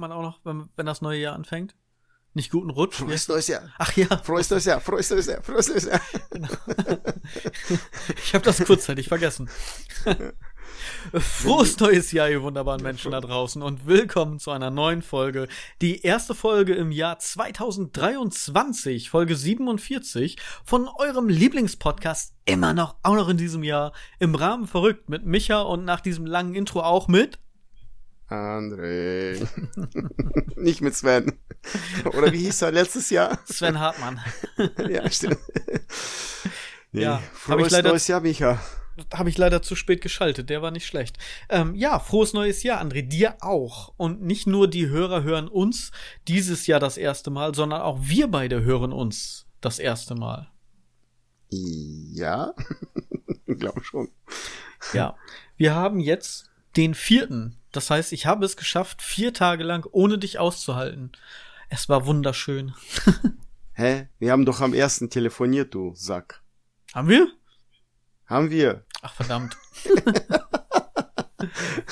man auch noch, wenn, wenn das neue Jahr anfängt? Nicht guten Rutsch? Frohes neues Jahr. Ach ja. Frohes neues Jahr, frohes neues Jahr, frohes neues Jahr. Genau. ich habe das kurzzeitig vergessen. Frohes neues Jahr, ihr wunderbaren Menschen da draußen und willkommen zu einer neuen Folge. Die erste Folge im Jahr 2023, Folge 47 von eurem Lieblingspodcast immer noch, auch noch in diesem Jahr, im Rahmen verrückt mit Micha und nach diesem langen Intro auch mit André. Nicht mit Sven. Oder wie hieß er letztes Jahr? Sven Hartmann. ja, stimmt. Nee, Ja, frohes ich leider- neues Jahr, Micha. Habe ich leider zu spät geschaltet, der war nicht schlecht. Ähm, ja, frohes neues Jahr, André, dir auch. Und nicht nur die Hörer hören uns dieses Jahr das erste Mal, sondern auch wir beide hören uns das erste Mal. Ja, glaube schon. Ja, wir haben jetzt den vierten. Das heißt, ich habe es geschafft, vier Tage lang ohne dich auszuhalten. Es war wunderschön. Hä? Wir haben doch am ersten telefoniert, du Sack. Haben wir? Haben wir? Ach, verdammt.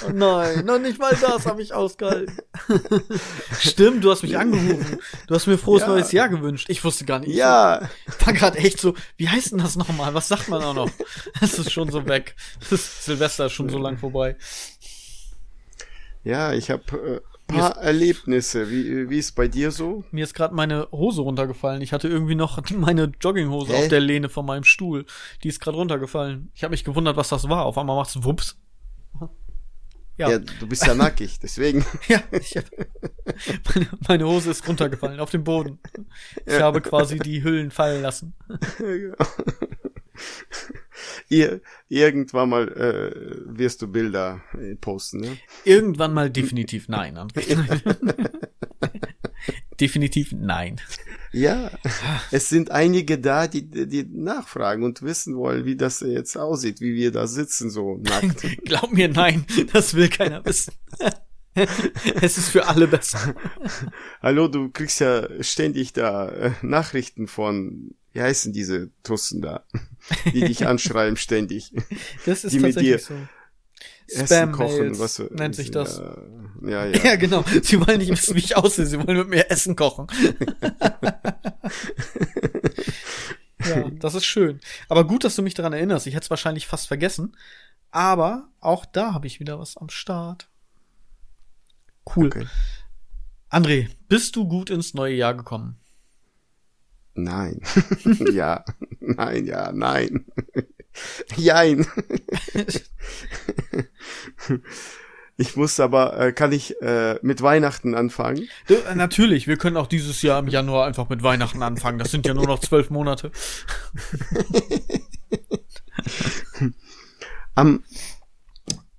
oh nein, noch nicht mal das habe ich ausgehalten. Stimmt, du hast mich angerufen. Du hast mir frohes Ja. neues Jahr gewünscht. Ich wusste gar nicht. Ja, Ich war gerade echt so, wie heißt denn das nochmal? Was sagt man auch noch? Es ist schon so weg. Das ist Silvester ist schon so lang vorbei. ja, ich habe äh, paar Erlebnisse. Wie, wie ist bei dir so? Mir ist gerade meine Hose runtergefallen. Ich hatte irgendwie noch meine Jogginghose Hä? auf der Lehne von meinem Stuhl. Die ist gerade runtergefallen. Ich habe mich gewundert, was das war. Auf einmal macht's wups. Ja. Ja. du bist ja nackig, deswegen. Ja, ich hab, meine, meine Hose ist runtergefallen auf den Boden. Ich Ja. habe quasi die Hüllen fallen lassen. Ihr, irgendwann mal äh, wirst du Bilder äh, posten, ne? Irgendwann mal definitiv nein, definitiv nein. Ja, es sind einige da, die, die nachfragen und wissen wollen, wie das jetzt aussieht, wie wir da sitzen, so nackt. Glaub mir, nein, das will keiner wissen. es ist für alle besser. Hallo, du kriegst ja ständig da äh, Nachrichten von, wie heißen diese Tussen da, die dich anschreiben ständig. Das ist Die mit tatsächlich dir so. Essen kochen, was nennt sich das. Ja, ja. ja. Ja, genau. Sie wollen nicht wissen, wie ich aussehe. Sie wollen mit mir Essen kochen. ja, das ist schön. Aber gut, dass du mich daran erinnerst. Ich hätte es wahrscheinlich fast vergessen. Aber auch da habe ich wieder was am Start. Cool. Okay. André, bist du gut ins neue Jahr gekommen? Nein. ja. Nein, ja, nein. Jein. ich muss aber, äh, kann ich äh, mit Weihnachten anfangen? Du, äh, natürlich, wir können auch dieses Jahr im Januar einfach mit Weihnachten anfangen. Das sind ja nur noch zwölf Monate. Am,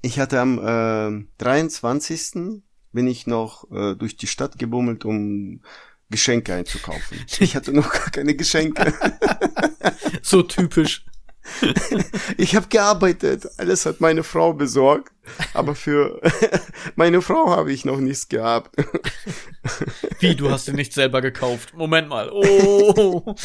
ich hatte am äh, 23. bin ich noch äh, durch die Stadt gebummelt, um Geschenke einzukaufen. Ich hatte noch gar keine Geschenke. So typisch. Ich habe gearbeitet, alles hat meine Frau besorgt, aber für meine Frau habe ich noch nichts gehabt. Wie, du hast den nicht selber gekauft? Moment mal. Oh.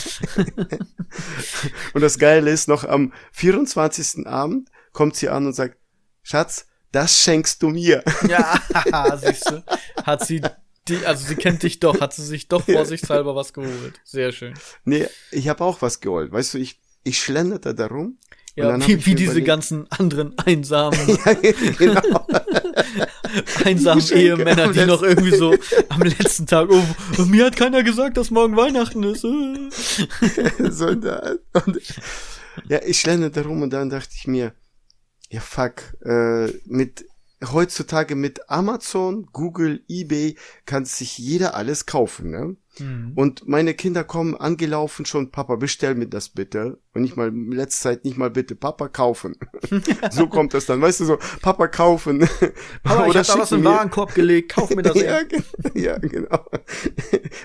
Und das Geile ist, noch am 24. Abend kommt sie an und sagt, Schatz, das schenkst du mir. Ja, siehst du. Hat sie die, also sie kennt dich doch, hat sie sich doch vorsichtshalber was geholt. Sehr schön. Nee, ich habe auch was geholt. Weißt du, ich, ich schlenderte da rum. und Ja, wie, wie diese überlegt- ganzen anderen einsamen, ja, genau. einsamen Ehemänner, die noch irgendwie so am letzten Tag, oh, mir hat keiner gesagt, dass morgen Weihnachten ist. So in der, und, ja, ich schlenderte rum und dann dachte ich mir, ja fuck, äh, mit heutzutage mit Amazon, Google, eBay kann sich jeder alles kaufen, ne? Hm. Und meine Kinder kommen angelaufen schon, Papa, bestell mir das bitte. Und nicht mal, in letzter Zeit nicht mal bitte, Papa kaufen. so kommt das dann, weißt du, so, Papa kaufen. Ich Oder hab da was mir- Warenkorb gelegt, kauf mir das ja, ja, genau.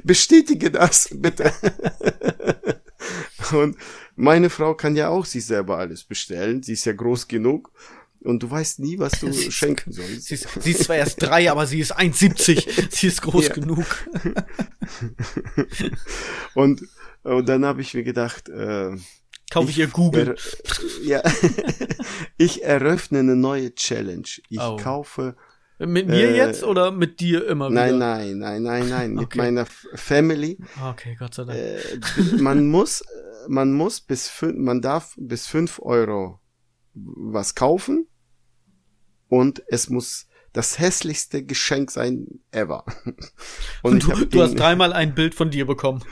Bestätige das, bitte. Und meine Frau kann ja auch sich selber alles bestellen. Sie ist ja groß genug. Und du weißt nie, was du Sie schenken sollst. Sie ist, sie ist zwar erst drei, aber sie ist 1,70. Sie ist groß Ja. genug. Und, und dann habe ich mir gedacht, äh, Kaufe ich ihr Google. Ja, ich eröffne eine neue Challenge. Ich Oh. kaufe Mit mir äh, jetzt oder mit dir immer wieder? Nein, nein, nein, nein, nein, mit okay. meiner Family. Okay, Gott sei Dank. Äh, man muss, man muss bis fünf, man darf bis fünf Euro was kaufen und es muss das hässlichste Geschenk sein ever. Und, und du, du hast dreimal ein Bild von dir bekommen.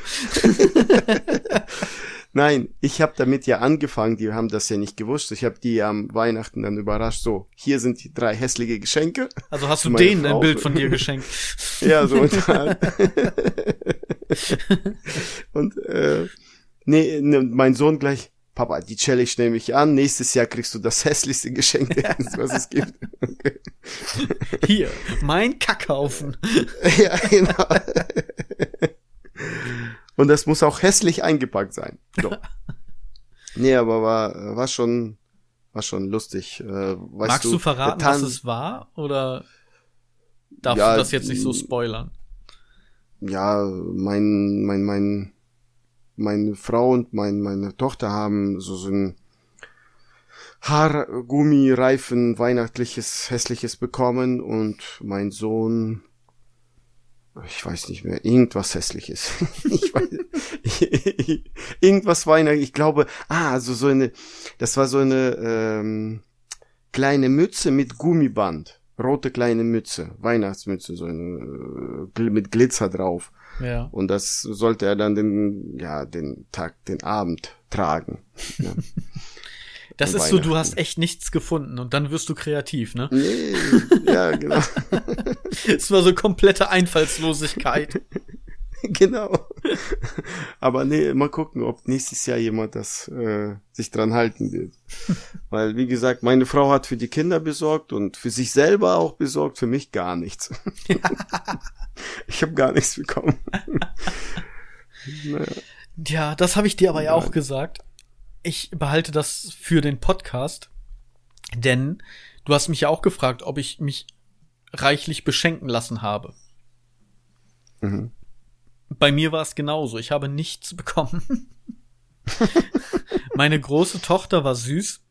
Nein, ich habe damit ja angefangen, die haben das ja nicht gewusst. Ich habe die am Weihnachten dann überrascht. So, hier sind die drei hässliche Geschenke. Also hast du denen Frau. ein Bild von dir geschenkt? ja, so. Und, und äh, nee, ne, mein Sohn gleich, Papa, die Challenge nehme ich an. Nächstes Jahr kriegst du das hässlichste Geschenk, was es gibt. Okay. Hier, mein Kackhaufen. ja, genau. Und das muss auch hässlich eingepackt sein. So. nee, aber war, war schon, war schon lustig. Äh, Magst du, du verraten, was es war? Oder darfst ja, du das jetzt nicht so spoilern? Ja, mein, mein, mein, meine Frau und mein, meine Tochter haben so, so ein Haargummireifen weihnachtliches hässliches bekommen und mein Sohn ich weiß nicht mehr, irgendwas hässliches. ich weiß, irgendwas weihnachtlich, ich glaube, ah, also so eine, das war so eine ähm, kleine Mütze mit Gummiband. Rote kleine Mütze, Weihnachtsmütze, so eine, äh, mit Glitzer drauf. Ja. Und das sollte er dann den, ja, den Tag, den Abend tragen. Ja. Das ist so, du hast echt nichts gefunden und dann wirst du kreativ, ne? Nee, ja, genau. Es war so komplette Einfallslosigkeit. genau. Aber nee, mal gucken, ob nächstes Jahr jemand das äh, sich dran halten wird. Weil, wie gesagt, meine Frau hat für die Kinder besorgt und für sich selber auch besorgt, für mich gar nichts. ich habe gar nichts bekommen. naja. Ja, das habe ich dir aber ja auch gesagt. Ich behalte das für den Podcast, denn du hast mich ja auch gefragt, ob ich mich reichlich beschenken lassen habe. Mhm. Bei mir war es genauso. Ich habe nichts bekommen. Meine große Tochter war süß.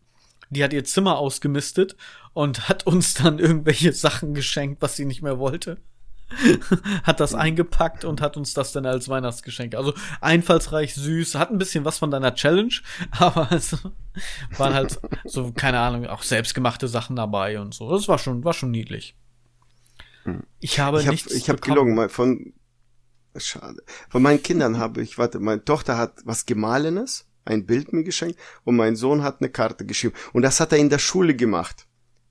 Die hat ihr Zimmer ausgemistet und hat uns dann irgendwelche Sachen geschenkt, was sie nicht mehr wollte. hat das eingepackt und hat uns das dann als Weihnachtsgeschenk. Also einfallsreich, süß, hat ein bisschen was von deiner Challenge, aber es waren halt so, keine Ahnung, auch selbstgemachte Sachen dabei und so. Das war schon, war schon niedlich. Hm. Ich habe ich hab, nichts Ich habe gelogen, von, schade. Von meinen Kindern habe ich, warte, meine Tochter hat was Gemahlenes, ein Bild mir geschenkt und mein Sohn hat eine Karte geschrieben. Und das hat er in der Schule gemacht.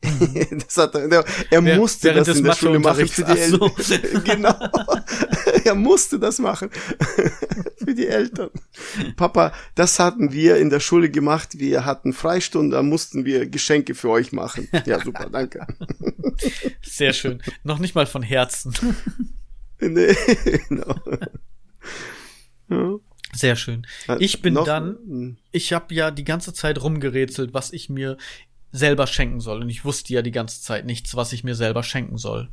das hat er, er musste das in der Schule machen für die Eltern. So. genau. er musste das machen für die Eltern. Papa, das hatten wir in der Schule gemacht. Wir hatten Freistunde, da mussten wir Geschenke für euch machen. Ja, super, danke. Sehr schön. Noch nicht mal von Herzen. nee, genau. Ja. Sehr schön. Ich bin Noch? dann, hm. ich habe ja die ganze Zeit rumgerätselt, was ich mir selber schenken soll. Und ich wusste ja die ganze Zeit nichts, was ich mir selber schenken soll.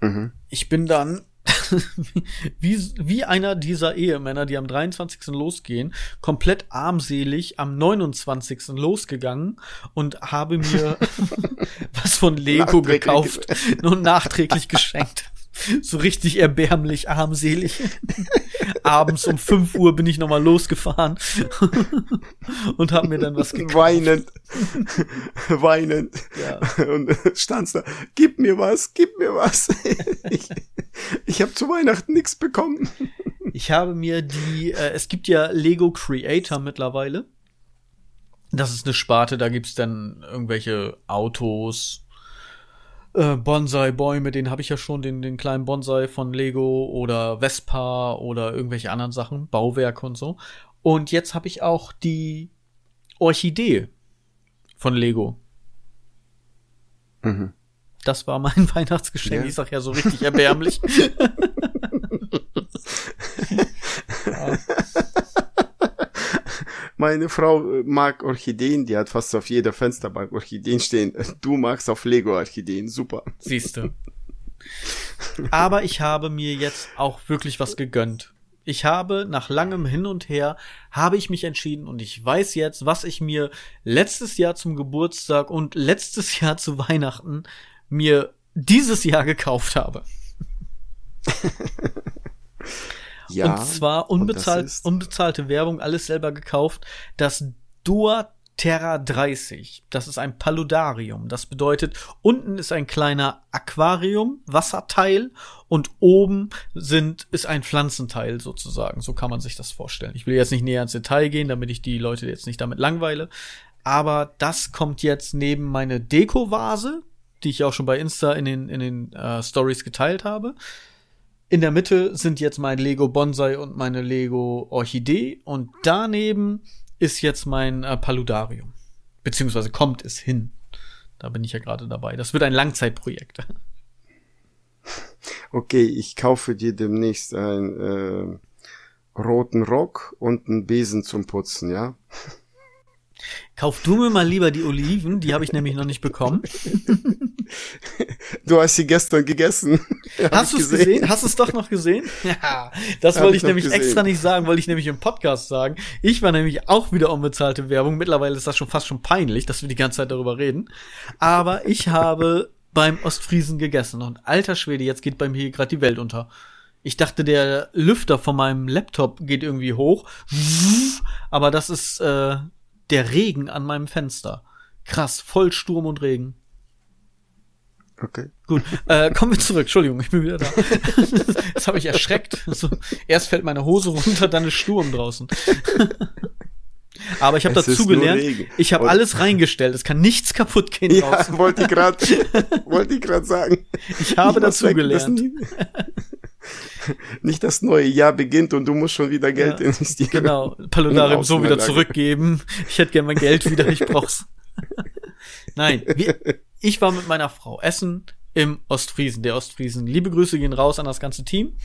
Mhm. Ich bin dann wie, wie einer dieser Ehemänner, die am 23. losgehen, komplett armselig am 29. losgegangen und habe mir was von Lego gekauft und nachträglich geschenkt. So richtig erbärmlich, armselig. Abends um 5 Uhr bin ich nochmal losgefahren und habe mir dann was gekauft. Weinend. Weinend. Ja. Und standst da, gib mir was, gib mir was. ich ich habe zu Weihnachten nichts bekommen. Ich habe mir die, äh, es gibt ja Lego Creator mittlerweile. Das ist eine Sparte, da gibt's dann irgendwelche Autos, äh, Bonsai-Bäume, den habe ich ja schon, den, den kleinen Bonsai von Lego oder Vespa oder irgendwelche anderen Sachen, Bauwerke und so. Und jetzt habe ich auch die Orchidee von Lego. Mhm. Das war mein Weihnachtsgeschenk. Ja. Ich sag ja so richtig erbärmlich. Meine Frau äh, mag Orchideen, die hat fast auf jeder Fensterbank Orchideen stehen. Du magst auf Lego Orchideen, super. Siehst du. Aber ich habe mir jetzt auch wirklich was gegönnt. Ich habe nach langem Hin und Her habe ich mich entschieden und ich weiß jetzt, was ich mir letztes Jahr zum Geburtstag und letztes Jahr zu Weihnachten mir dieses Jahr gekauft habe. Ja. und zwar und unbezahlt, ist- unbezahlte Werbung, alles selber gekauft. Das Duaterra 30. Das ist ein Paludarium. Das bedeutet, unten ist ein kleiner Aquarium, Wasserteil und oben sind, ist ein Pflanzenteil sozusagen. So kann man sich das vorstellen. Ich will jetzt nicht näher ins Detail gehen, damit ich die Leute jetzt nicht damit langweile. Aber das kommt jetzt neben meine Deko-Vase, die ich auch schon bei Insta in den, in den äh, Stories geteilt habe. In der Mitte sind jetzt mein Lego Bonsai und meine Lego Orchidee und daneben ist jetzt mein äh, Paludarium. Beziehungsweise kommt es hin. Da bin ich ja gerade dabei. Das wird ein Langzeitprojekt. Okay, ich kaufe dir demnächst einen äh, roten Rock und einen Besen zum Putzen, ja? Kauf du mir mal lieber die Oliven, die habe ich nämlich noch nicht bekommen. Du hast sie gestern gegessen. Hast du es gesehen? Hast du es doch noch gesehen? Ja, das Hab wollte ich ich nämlich gesehen. extra nicht sagen, wollte ich nämlich im Podcast sagen. Ich war nämlich auch wieder unbezahlte Werbung. Mittlerweile ist das schon fast schon peinlich, dass wir die ganze Zeit darüber reden. Aber ich habe beim Ostfriesen gegessen und alter Schwede, jetzt geht bei mir hier gerade die Welt unter. Ich dachte, der Lüfter von meinem Laptop geht irgendwie hoch, aber das ist äh, der Regen an meinem Fenster. Krass, voll Sturm und Regen. Okay. Gut, äh, kommen wir zurück. Entschuldigung, ich bin wieder da. das habe ich erschreckt. So, erst fällt meine Hose runter, dann ist Sturm draußen. Aber ich habe dazu gelernt, ich habe alles reingestellt. Es kann nichts kaputt gehen Ja, draußen. wollte ich gerade, wollte ich gerade sagen. Ich habe muss dazu gelernt. Nicht das neue Jahr beginnt und du musst schon wieder Geld Ja, investieren. Genau, Paludarium so wieder zurückgeben. Ich hätte gern mein Geld wieder, ich brauch's. Nein, wir, ich war mit meiner Frau essen im Ostfriesen, der Ostfriesen. Liebe Grüße gehen raus an das ganze Team.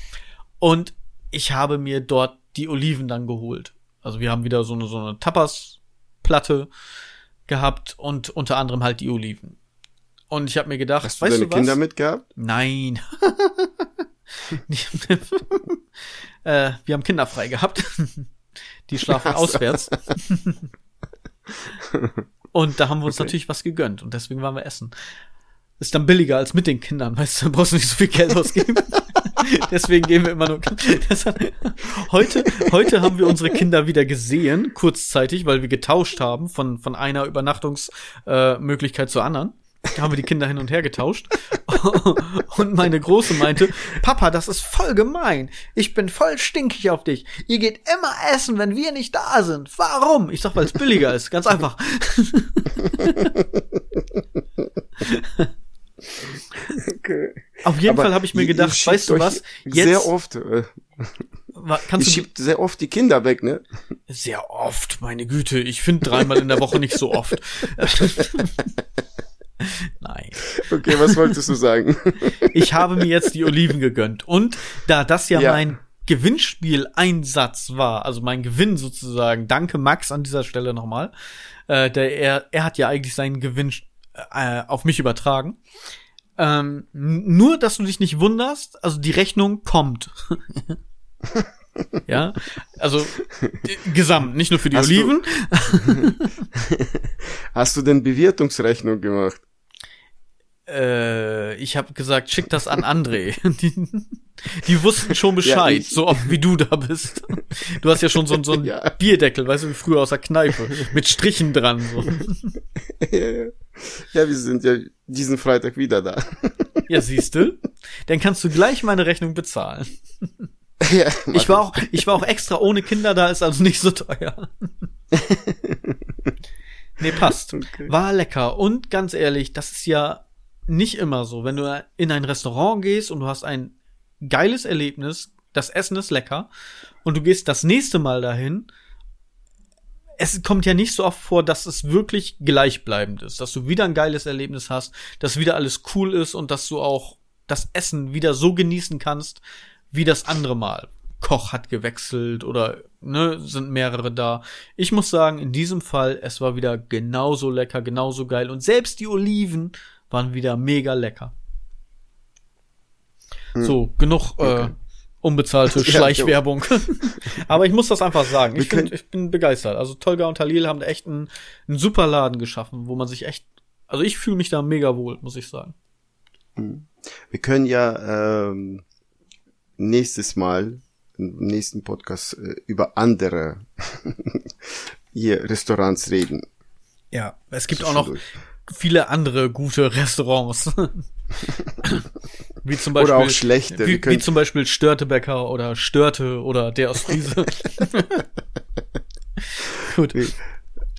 Und ich habe mir dort die Oliven dann geholt. Also wir haben wieder so eine, so eine Tapas-Platte gehabt und unter anderem halt die Oliven. Und ich habe mir gedacht, Hast du weißt deine du was? Kinder mitgehabt? Nein. äh, wir haben Kinder frei gehabt. Die schlafen so. auswärts. Und da haben wir uns Okay. natürlich was gegönnt und deswegen waren wir essen. Ist dann billiger als mit den Kindern, weißt du, brauchst du nicht so viel Geld ausgeben. deswegen gehen wir immer nur. Heute, heute haben wir unsere Kinder wieder gesehen, kurzzeitig, weil wir getauscht haben von, von einer Übernachtungsmöglichkeit äh, zur anderen. Da haben wir die Kinder hin und her getauscht. Und meine Große meinte, Papa, das ist voll gemein. Ich bin voll stinkig auf dich. Ihr geht immer essen, wenn wir nicht da sind. Warum? Ich sag, weil es billiger ist. Ganz einfach. Okay. Auf jeden Aber Fall habe ich mir ihr- ihr gedacht, weißt du was? Sehr Jetzt oft. Äh, ihr kannst du schiebt sehr oft die Kinder weg, ne? sehr oft, meine Güte. Ich finde dreimal in der Woche nicht so oft. Nein. Okay, was wolltest du sagen? Ich habe mir jetzt die Oliven gegönnt. Und da das ja, Ja. mein Gewinnspieleinsatz war, also mein Gewinn sozusagen, danke Max an dieser Stelle nochmal, äh, der, er, er hat ja eigentlich seinen Gewinn äh, auf mich übertragen. Ähm, nur, dass du dich nicht wunderst, also die Rechnung kommt. ja, also gesamt, nicht nur für die Hast du- Oliven. Hast du denn Bewertungsrechnung gemacht? Äh, ich habe gesagt, schick das an André. Die, die wussten schon Bescheid, ich- so oft wie du da bist. Du hast ja schon so, so einen Ja. Bierdeckel, weißt du, wie früher aus der Kneipe, mit Strichen dran. So. ja, ja. ja, wir sind ja diesen Freitag wieder da. Ja, siehst du? Dann kannst du gleich meine Rechnung bezahlen. ja, Ich war auch, ich war auch extra ohne Kinder da, ist also nicht so teuer. nee, passt. Okay. War lecker. Und ganz ehrlich, das ist ja nicht immer so. Wenn du in ein Restaurant gehst und du hast ein geiles Erlebnis, das Essen ist lecker und du gehst das nächste Mal dahin, es kommt ja nicht so oft vor, dass es wirklich gleichbleibend ist, dass du wieder ein geiles Erlebnis hast, dass wieder alles cool ist und dass du auch das Essen wieder so genießen kannst, wie das andere Mal. Koch hat gewechselt oder ne, sind mehrere da. Ich muss sagen, in diesem Fall, es war wieder genauso lecker, genauso geil und selbst die Oliven waren wieder mega lecker. So, genug äh, Okay. unbezahlte Ja, Schleichwerbung. Aber ich muss das einfach sagen. Ich, find, ich bin begeistert. Also Tolga und Talil haben echt einen, einen super Laden geschaffen, wo man sich echt, also ich fühle mich da mega wohl, muss ich sagen. Wir können ja ähm, nächstes Mal im nächsten Podcast äh, über andere hier Restaurants reden. Ja, es gibt auch noch viele andere gute Restaurants. wie zum Beispiel, Oder auch schlechte. Wie, wie zum Beispiel Störtebäcker oder Störte oder der aus Friese. Gut. Wir,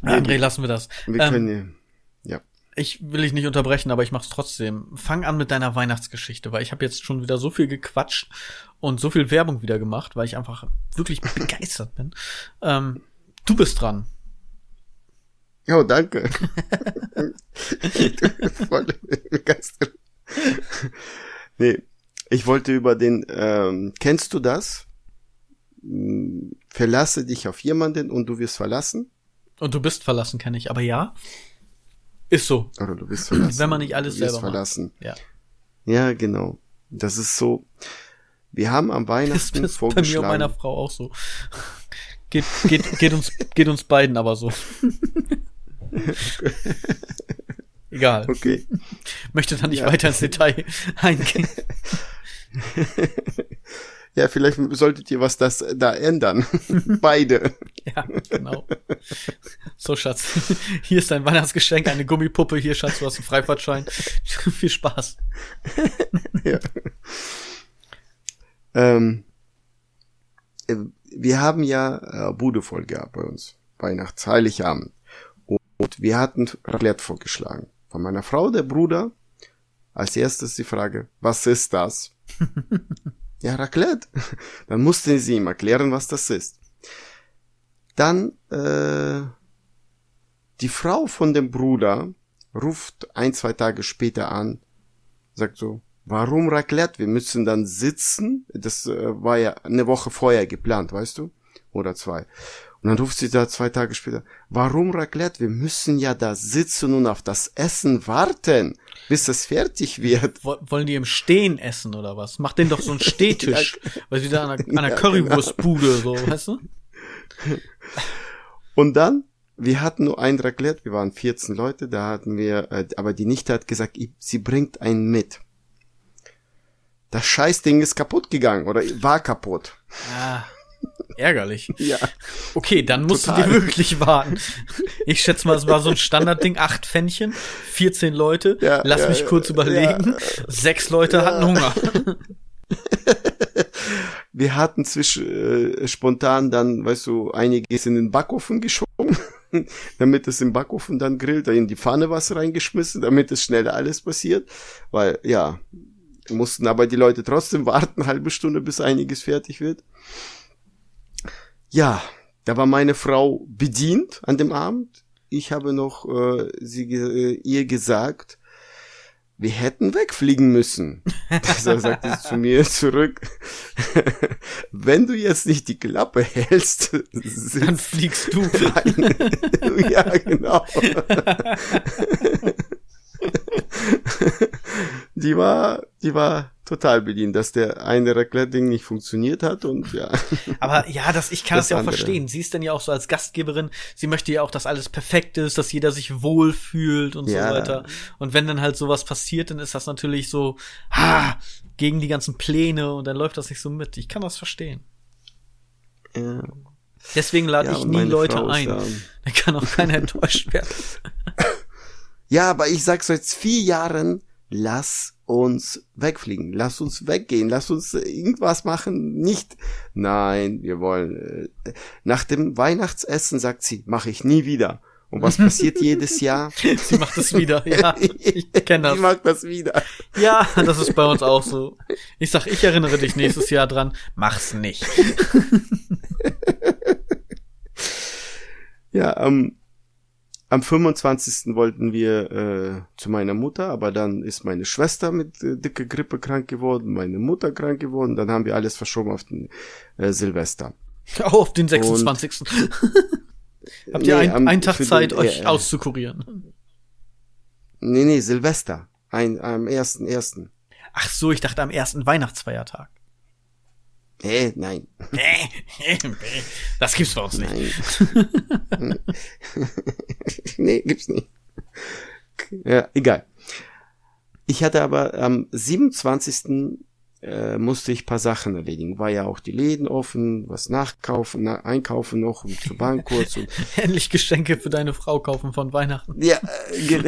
André, lassen wir das. wir Ähm, können ja. Ich will dich nicht unterbrechen, aber ich mach's trotzdem. Fang an mit deiner Weihnachtsgeschichte, weil ich habe jetzt schon wieder so viel gequatscht und so viel Werbung wieder gemacht, weil ich einfach wirklich begeistert bin. Ähm, du bist dran. Ja, oh, danke. Voll begeistert. Nee, ich wollte über den, ähm, kennst du das? Hm, Verlasse dich auf jemanden und du wirst verlassen? Und du bist verlassen, kenne ich. Aber ja, ist so. Oder du wirst verlassen. Wenn man nicht alles du wirst selber macht. verlassen. Ja. Ja, genau. Das ist so. Wir haben am Das Weihnachten ist bei mir und vorgeschlagen. meiner Frau auch so. Geht, geht, geht uns, geht uns beiden aber so. Egal. Okay. Möchte da nicht Ja. weiter ins Detail eingehen. Ja, vielleicht solltet ihr was das da ändern. Beide. Ja, genau. So, Schatz. Hier ist dein Weihnachtsgeschenk, eine Gummipuppe. Hier, Schatz, du hast einen Freifahrtschein. Viel Spaß. ja. ähm, äh, wir haben ja äh, Bude voll gehabt bei uns. Weihnachts, Heiligabend. Und wir hatten Raclette vorgeschlagen. Von meiner Frau, der Bruder. Als erstes die Frage, was ist das? ja, Raclette. Dann musste sie ihm erklären, was das ist. Dann äh, die Frau von dem Bruder ruft ein, zwei Tage später an, sagt so, warum Raclette? Wir müssen dann sitzen. Das äh, war ja eine Woche vorher geplant, weißt du? Oder zwei. Und dann ruft sie da zwei Tage später, warum Raclette? Wir müssen ja da sitzen und auf das Essen warten, bis es fertig wird. Wo- Wollen die im Stehen essen oder was? Mach den doch so einen Stehtisch. Weil sie da an einer, an einer Ja, Currywurstbude, so, weißt du? Und dann, wir hatten nur ein Raclette, wir waren 14 Leute, da hatten wir, äh, aber die Nichte hat gesagt, sie bringt einen mit. Das Scheißding ist kaputt gegangen oder war kaputt. Ah, ärgerlich. Ja. Okay, dann musst Total. du dir wirklich warten. Ich schätze mal, es war so ein Standardding, acht Pfännchen, 14 Leute. Ja, Lass ja, mich ja, kurz überlegen. Sechs Leute hatten Hunger. Wir hatten zwischen äh, spontan dann, weißt du, einiges in den Backofen geschoben, damit es im Backofen dann grillt, da in die Pfanne was reingeschmissen, damit es schnell alles passiert, weil ja, mussten aber die Leute trotzdem warten, eine halbe Stunde, bis einiges fertig wird. Ja, da war meine Frau bedient an dem Abend. Ich habe noch äh, sie, äh, ihr gesagt, wir hätten wegfliegen müssen. Also sagte sie zu mir zurück, wenn du jetzt nicht die Klappe hältst, Dann fliegst du. ein. ja, genau. die war, die war total bedient, dass der eine Raclette-Ding nicht funktioniert hat und ja. Aber ja, das, ich kann das, Das ja auch andere. verstehen. Sie ist dann ja auch so als Gastgeberin, sie möchte ja auch, dass alles perfekt ist, dass jeder sich wohlfühlt und Ja. so weiter. Und wenn dann halt sowas passiert, dann ist das natürlich so, ha, gegen die ganzen Pläne und dann läuft das nicht so mit. Ich kann das verstehen. ja. Deswegen lade Ja, ich nie Leute Frau ein. da- kann auch keiner enttäuscht werden. Ja, aber ich sag seit vier Jahren, lass uns wegfliegen, lass uns weggehen, lass uns äh, irgendwas machen. Nicht, nein, wir wollen. Äh, nach dem Weihnachtsessen sagt sie, mache ich nie wieder. Und was passiert jedes Jahr? Sie macht es wieder, ja. Ich kenne das. mag das wieder. Ja, das ist bei uns auch so. Ich sag, ich erinnere dich nächstes Jahr dran. Mach's nicht. Ja, am, am 25. wollten wir äh, zu meiner Mutter, aber dann ist meine Schwester mit äh, dicke Grippe krank geworden, meine Mutter krank geworden, dann haben wir alles verschoben auf den äh, Silvester. Auch auf den 26. Habt ihr Nee, ein, am- einen Tag Zeit, den- euch äh, auszukurieren? Nee, nee, Silvester. Ein, am ersten, ersten. Ach so, ich dachte am ersten Weihnachtsfeiertag. Äh, nein. Das gibt's bei uns nicht. Nee, gibt's nicht. Ja, egal. Ich hatte aber am 27 äh, musste ich paar Sachen erledigen. War ja auch die Läden offen, was nachkaufen, na, einkaufen noch und zur Bank kurz. Und Endlich Geschenke für deine Frau kaufen von Weihnachten. ja, äh, ge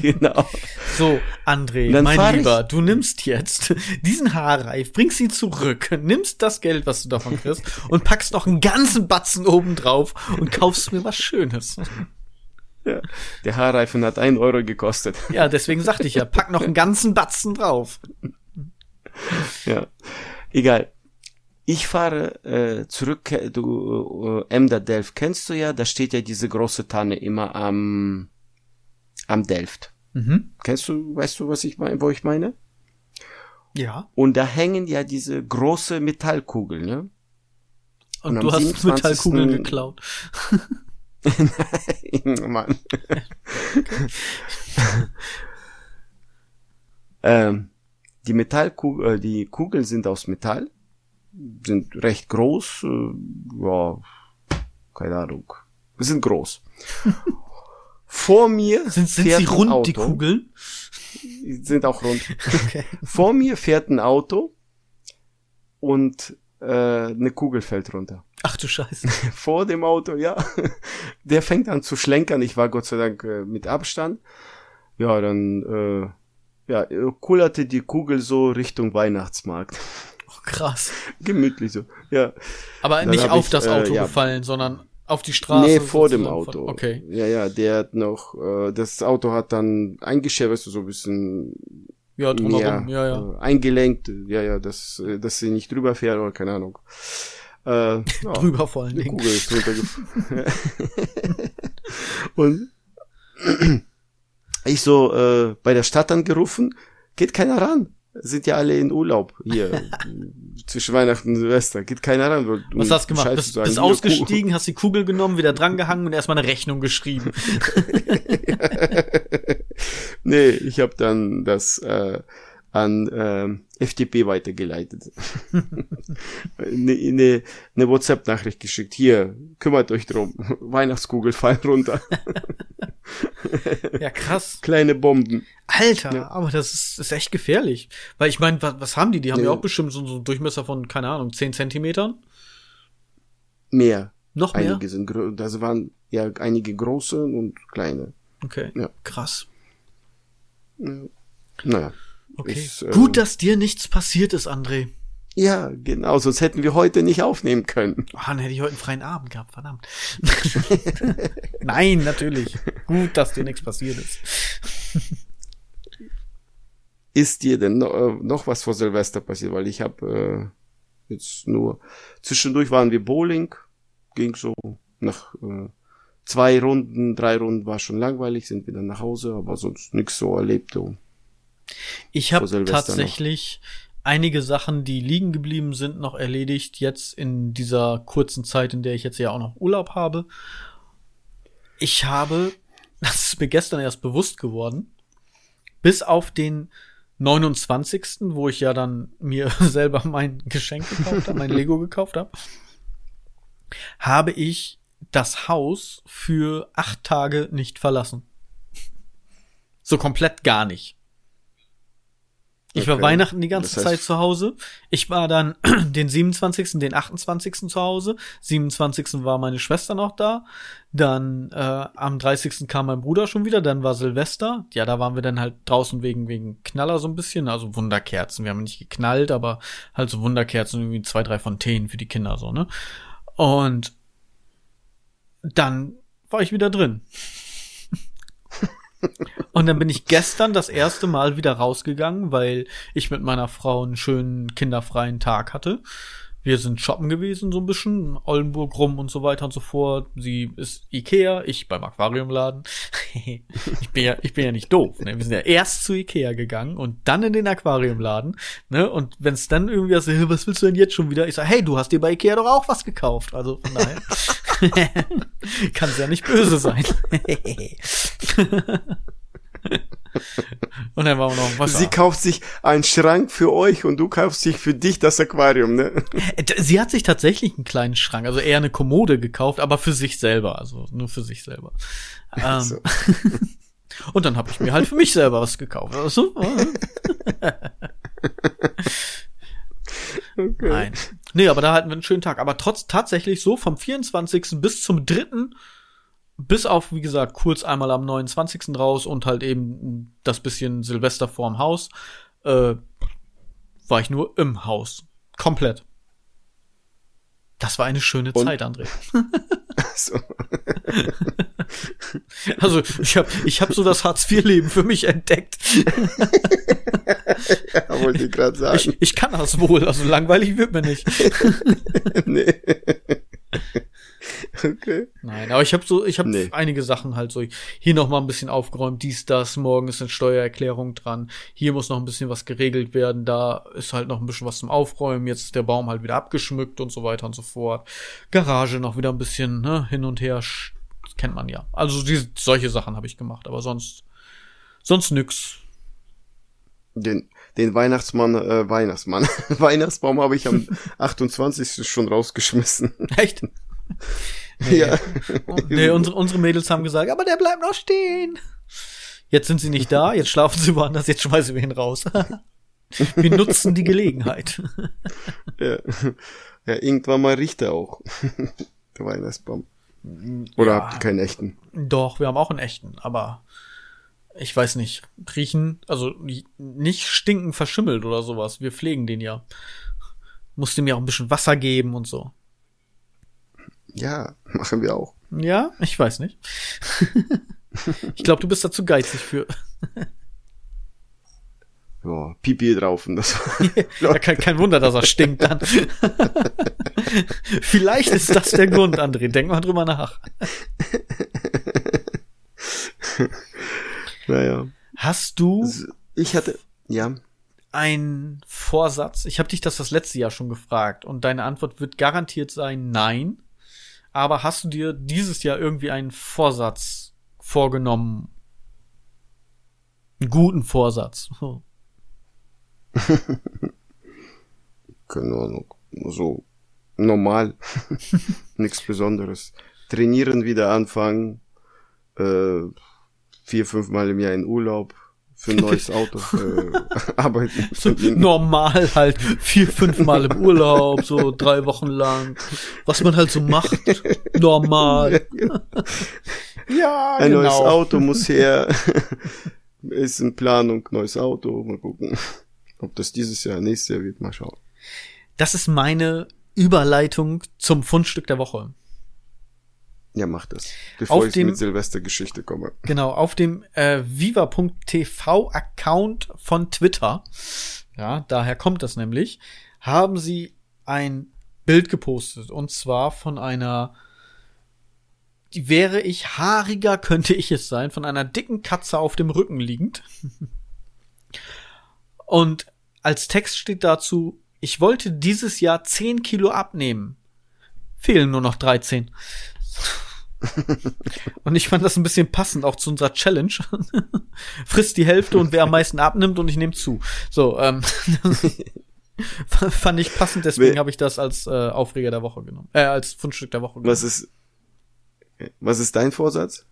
genau. So, André, Dann mein Lieber, du nimmst jetzt diesen Haarreif, bringst ihn zurück, nimmst das Geld, was du davon kriegst, und packst noch einen ganzen Batzen oben drauf und kaufst mir was Schönes. Ja. Der Haarreifen hat ein Euro gekostet. Ja, deswegen sagte ich ja, pack noch einen ganzen Batzen drauf. ja. Egal. Ich fahre äh, zurück, äh, du äh, Emder Delft kennst du ja, da steht ja diese große Tanne immer am am Delft. Mhm. Kennst du, weißt du, was ich meine, wo ich meine? Ja. Und da hängen ja diese große Metallkugeln, ne? Und, Und du hast 27. Metallkugeln geklaut. Mann. ähm, die Metallkugel, äh, die Kugeln sind aus Metall, sind recht groß, äh, ja, keine Ahnung, sind groß. Vor mir Sind, sind fährt sie ein rund, Auto. die Kugeln? Sind auch rund. Okay. Vor mir fährt ein Auto und äh, eine Kugel fällt runter. Ach du Scheiße. vor dem Auto, ja. Der fängt an zu schlenkern. Ich war Gott sei Dank äh, mit Abstand. Ja, dann äh, ja, äh, kullerte die Kugel so Richtung Weihnachtsmarkt. Oh, krass. Gemütlich so. Ja. Aber Dann nicht auf ich, das äh, Auto ja. gefallen, sondern auf die Straße. nee, vor dem. Auto. Okay. Ja, ja, der hat noch, äh, das Auto hat dann eingeschert, weißt du, so ein bisschen Ja, drumherum. Ja, ja. Äh, eingelenkt. Ja, ja, dass, äh, dass sie nicht drüber fährt oder keine Ahnung. Äh, ja. Drüber vor allen Dingen. Kugel ist und ich so äh, bei der Stadt angerufen, geht keiner ran. Sind ja alle in Urlaub hier zwischen Weihnachten und Silvester. Geht keiner ran. Um Was hast du gemacht? Bist, sagen, bist ausgestiegen, hast die Kugel genommen, wieder drangehangen und erstmal eine Rechnung geschrieben. nee, ich habe dann das äh, an äh, FDP weitergeleitet. Eine ne, ne WhatsApp-Nachricht geschickt. Hier, kümmert euch drum. Weihnachtskugel fallen runter. Ja, krass. Kleine Bomben. Alter, Ja. aber das ist, ist echt gefährlich. Weil ich meine, was, was haben die? Die haben ja Nee. auch bestimmt so, so einen Durchmesser von, keine Ahnung, 10 Zentimetern? Mehr. Noch mehr? Einige sind, das waren ja einige große und kleine. Okay, Ja. krass. Naja. Okay. Ist, äh, Gut, dass dir nichts passiert ist, André. Ja, genau, sonst hätten wir heute nicht aufnehmen können. Oh, dann hätte ich heute einen freien Abend gehabt, verdammt. Nein, natürlich. Gut, dass dir nichts passiert ist. Ist dir denn noch, äh, noch was vor Silvester passiert? Weil ich habe äh, jetzt nur zwischendurch waren wir Bowling, ging so nach äh, zwei Runden, drei Runden war schon langweilig, sind wir dann nach Hause, aber sonst nichts so erlebt. So. Ich habe tatsächlich einige Sachen, die liegen geblieben sind, noch erledigt, jetzt in dieser kurzen Zeit, in der ich jetzt ja auch noch Urlaub habe. Ich habe, das ist mir gestern erst bewusst geworden, bis auf den 29., wo ich ja dann mir selber mein Geschenk gekauft habe, mein Lego gekauft habe, habe ich das Haus für acht Tage nicht verlassen. So komplett gar nicht. Ich war Okay. Weihnachten die ganze Das heißt- Zeit zu Hause. Ich war dann den 27., den 28. zu Hause. 27. war meine Schwester noch da. Dann äh, am 30. kam mein Bruder schon wieder. Dann war Silvester. Ja, da waren wir dann halt draußen wegen wegen Knaller so ein bisschen. Also Wunderkerzen. Wir haben nicht geknallt, aber halt so Wunderkerzen, irgendwie zwei, drei Fontänen für die Kinder so, ne? Und dann war ich wieder drin. Und dann bin ich gestern das erste Mal wieder rausgegangen, weil ich mit meiner Frau einen schönen kinderfreien Tag hatte. Wir sind shoppen gewesen, so ein bisschen, Oldenburg rum und so weiter und so fort. Sie ist Ikea, ich beim Aquariumladen. ich bin ja, ich bin ja nicht doof. Ne? Wir sind ja erst zu Ikea gegangen und dann in den Aquariumladen. Ne? Und wenn es dann irgendwie "Hä, was willst du denn jetzt schon wieder? Ich sag, hey, du hast dir bei Ikea doch auch was gekauft. Also von daher kann es ja nicht böse sein. und dann waren wir noch was. Sie kauft sich einen Schrank für euch und du kaufst sich für dich das Aquarium, ne? Sie hat sich tatsächlich einen kleinen Schrank, also eher eine Kommode gekauft, aber für sich selber, also nur für sich selber. Ähm, So. Und dann habe ich mir halt für mich selber was gekauft. Also, okay. Nein. Nee, aber da hatten wir einen schönen Tag. Aber trotz tatsächlich so vom 24. bis zum 3. bis auf, wie gesagt, kurz einmal am 29. raus und halt eben das bisschen Silvester vorm Haus, äh, war ich nur im Haus. Komplett. Das war eine schöne und? Zeit, André. so. also ich habe ich hab so das Hartz-IV-Leben für mich entdeckt. ja, wollte ich gerade sagen. Ich, ich kann das wohl, also langweilig wird mir nicht. nee. Okay. Nein, aber ich habe so, ich habe nee. einige Sachen halt so hier noch mal ein bisschen aufgeräumt, dies, das, morgen ist eine Steuererklärung dran, hier muss noch ein bisschen was geregelt werden, da ist halt noch ein bisschen was zum Aufräumen, jetzt ist der Baum halt wieder abgeschmückt und so weiter und so fort. Garage noch wieder ein bisschen ne, hin und her, das kennt man ja. Also diese, solche Sachen habe ich gemacht, aber sonst sonst nix. Den den Weihnachtsmann, äh, Weihnachtsmann, Weihnachtsbaum habe ich am 28. schon rausgeschmissen. Echt? Nee. Ja. Nee, unsere, unsere Mädels haben gesagt, aber der bleibt noch stehen. Jetzt sind sie nicht da, jetzt schlafen sie woanders, jetzt schmeißen wir ihn raus. wir nutzen die Gelegenheit. ja. ja, irgendwann mal riecht er auch. der Weihnachtsbaum. Oder ja. habt ihr keinen echten? Doch, wir haben auch einen echten, aber ich weiß nicht, riechen, also nicht stinken verschimmelt oder sowas. Wir pflegen den ja. Musste mir auch ein bisschen Wasser geben und so. Ja, machen wir auch. Ja, ich weiß nicht. ich glaube, du bist dazu geizig für. Ja, Pipi drauf und das. ja, kein, kein Wunder, dass er stinkt dann. Vielleicht ist das der Grund, André. Denk mal drüber nach. Naja. Hast du? Ich hatte, ja. Ein Vorsatz. Ich habe dich das das letzte Jahr schon gefragt und deine Antwort wird garantiert sein Nein. Aber hast du dir dieses Jahr irgendwie einen Vorsatz vorgenommen? Einen guten Vorsatz. Keine Ahnung. So normal. Nichts Besonderes. Trainieren wieder anfangen. Äh, vier, fünf Mal im Jahr in Urlaub für ein neues Auto äh, arbeiten. So normal halt vier, fünf Mal im Urlaub, so drei Wochen lang. Was man halt so macht. Normal. ja, Ein genau. neues Auto muss her. Ist in Planung, neues Auto. Mal gucken, ob das dieses Jahr, nächstes Jahr wird. Mal schauen. Das ist meine Überleitung zum Fundstück der Woche. Ja, mach das. Bevor auf ich dem, mit Silvestergeschichte komme. Genau, auf dem äh, viva.tv-Account von Twitter, ja, daher kommt das nämlich, haben sie ein Bild gepostet. Und zwar von einer, die wäre ich haariger, könnte ich es sein, von einer dicken Katze auf dem Rücken liegend. Und als Text steht dazu, ich wollte dieses Jahr 10 Kilo abnehmen. Fehlen nur noch 13. und ich fand das ein bisschen passend auch zu unserer Challenge. Frisst die Hälfte und wer am meisten abnimmt und ich nehme zu. So, ähm, fand ich passend, deswegen habe ich das als äh, Aufreger der Woche genommen. Äh, als Fundstück der Woche genommen. Was ist was ist dein Vorsatz?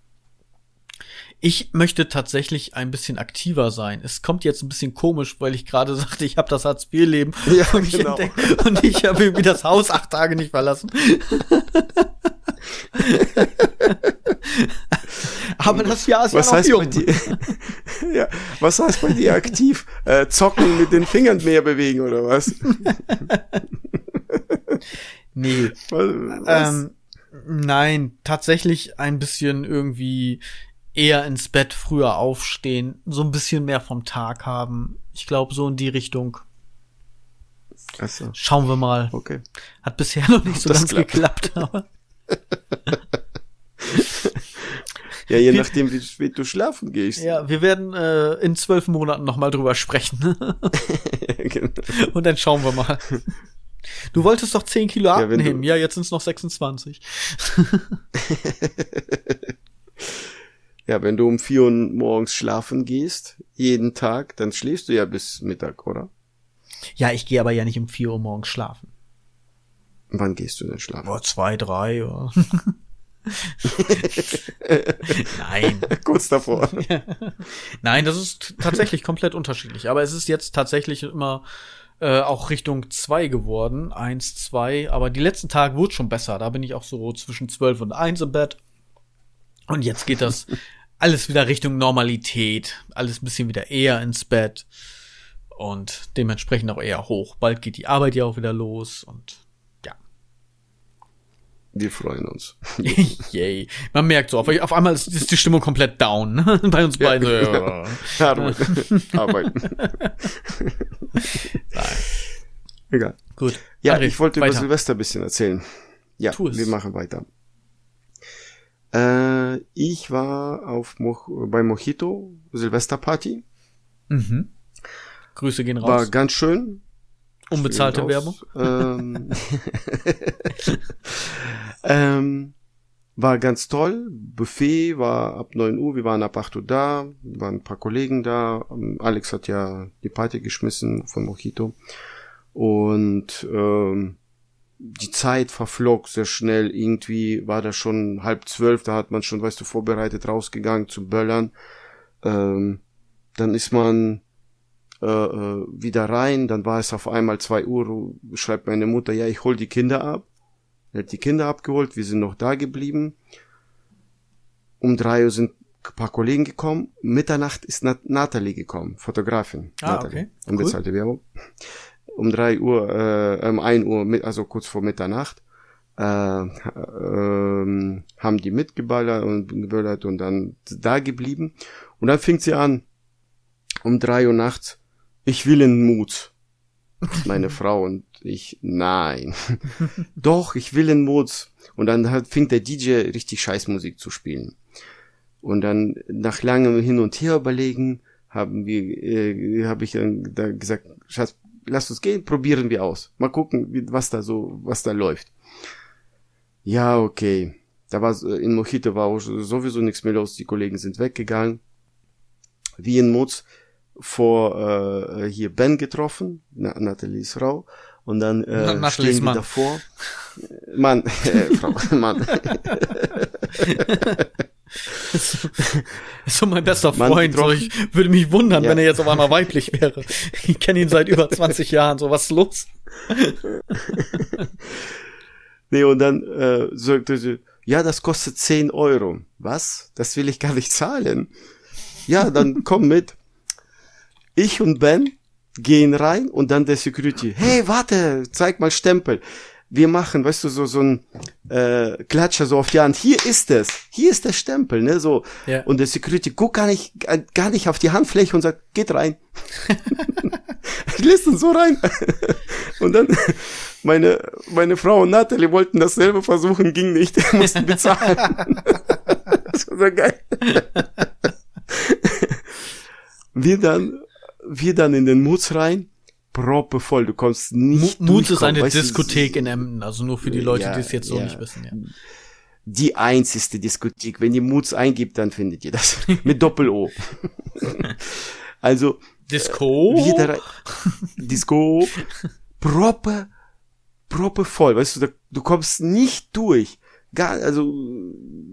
Ich möchte tatsächlich ein bisschen aktiver sein. Es kommt jetzt ein bisschen komisch, weil ich gerade sagte, ich habe das Hartz-IV-Leben ja, und, genau. und ich habe irgendwie das Haus acht Tage nicht verlassen. Aber das Jahr ist was ja noch heißt jung. Bei dir, ja, was heißt bei dir aktiv? Äh, zocken mit den Fingern mehr bewegen oder was? nee. Was, was? Ähm, nein, tatsächlich ein bisschen irgendwie eher ins Bett früher aufstehen, so ein bisschen mehr vom Tag haben. Ich glaube, so in die Richtung. So. Schauen wir mal. Okay. Hat bisher noch nicht so das ganz klappt. geklappt, aber. Ja, je wir, nachdem, wie spät du schlafen gehst. Ja, wir werden äh, in zwölf Monaten nochmal drüber sprechen. genau. Und dann schauen wir mal. Du wolltest doch 10 Kilo abnehmen. Ja, ja jetzt sind es noch 26. ja, wenn du um 4 Uhr morgens schlafen gehst, jeden Tag, dann schläfst du ja bis Mittag, oder? Ja, ich gehe aber ja nicht um 4 Uhr morgens schlafen. Wann gehst du denn schlafen? Boah, zwei, drei. Oder? Nein. Kurz davor. Nein, das ist tatsächlich komplett unterschiedlich. Aber es ist jetzt tatsächlich immer äh, auch Richtung zwei geworden. Eins, zwei. Aber die letzten Tage wurde schon besser. Da bin ich auch so zwischen zwölf und eins im Bett. Und jetzt geht das alles wieder Richtung Normalität. Alles ein bisschen wieder eher ins Bett. Und dementsprechend auch eher hoch. Bald geht die Arbeit ja auch wieder los und ja. Wir freuen uns. Yay. Man merkt so, auf, auf einmal ist, die Stimmung komplett down. Ne? Bei uns beiden. Ja, ja. Arbeiten. Arbeiten. Nein. Egal. Gut. Ja, André, ich wollte weiter. über Silvester ein bisschen erzählen. Ja, wir machen weiter. Äh, ich war auf Mo bei Mojito Silvesterparty. Mhm. Grüße gehen War raus. ganz schön. Unbezahlte Werbung. Ähm, ähm, war ganz toll. Buffet war ab 9 Uhr. Wir waren ab 8 Uhr da. Waren ein paar Kollegen da. Alex hat ja die Party geschmissen von Mojito. Und ähm, die Zeit verflog sehr schnell. Irgendwie war das schon halb zwölf. Da hat man schon, weißt du, vorbereitet rausgegangen zum Böllern. Ähm, dann ist man äh, äh, wieder rein, dann war es auf einmal zwei Uhr, schreibt meine Mutter, ja, ich hol die Kinder ab. Er hat die Kinder abgeholt, wir sind noch da geblieben. Um drei Uhr sind ein paar Kollegen gekommen. Mitternacht ist Nat Natalie gekommen, Fotografin. Ah, Natalie. okay. Cool. Unbezahlte Werbung. Um drei Uhr, äh, um ein Uhr, mit- also kurz vor Mitternacht, äh, ähm, haben die mitgeballert und geballert und dann da geblieben. Und dann fing sie an, um drei Uhr nachts, ich will in Mut. Meine Frau und ich, nein. Doch, ich will in Mut. Und dann hat, fing der DJ richtig Scheißmusik zu spielen. Und dann nach langem Hin und Her überlegen, haben wir, äh, habe ich dann da gesagt, Schatz, lass uns gehen, probieren wir aus. Mal gucken, was da so, was da läuft. Ja, okay. Da war in Mojito war sowieso nichts mehr los. Die Kollegen sind weggegangen. Wie in Mutz vor äh, hier Ben getroffen, Na, Nathalies Frau. Und dann Na- äh, Nathalies stehen wir davor. Mann, äh, Frau, Mann. ist so mein bester Freund. So, ich würde mich wundern, Ja. wenn er jetzt auf einmal weiblich wäre. Ich kenne ihn seit über 20 Jahren. So, was ist los? Nee, und dann äh, sagte sie, ja, das kostet 10 Euro. Was? Das will ich gar nicht zahlen. Ja, dann komm mit. Ich und Ben gehen rein und dann der Security, hey, warte, zeig mal Stempel. Wir machen, weißt du, so, so ein äh, Klatscher so auf die Hand. Hier ist es. Hier ist der Stempel, ne? So. Ja. Und der Security guckt gar nicht, gar nicht auf die Handfläche und sagt, geht rein. Lässt uns so rein. Und dann meine, meine Frau und Natalie wollten dasselbe versuchen, ging nicht, mussten bezahlen. das war so geil. Wir dann, wir dann in den Mutz rein, proppe voll, du kommst nicht Mut ist durchkommen, eine weißt Diskothek in Emden. Also nur für die Leute, Ja, die es jetzt so ja. nicht wissen. Ja. Die einzigste Diskothek. Wenn ihr Mutz eingibt, dann findet ihr das. Mit Doppel-O. also, Disco. da rein, Disco, proppe, proppe voll, weißt du, da, du kommst nicht durch. Gar, also,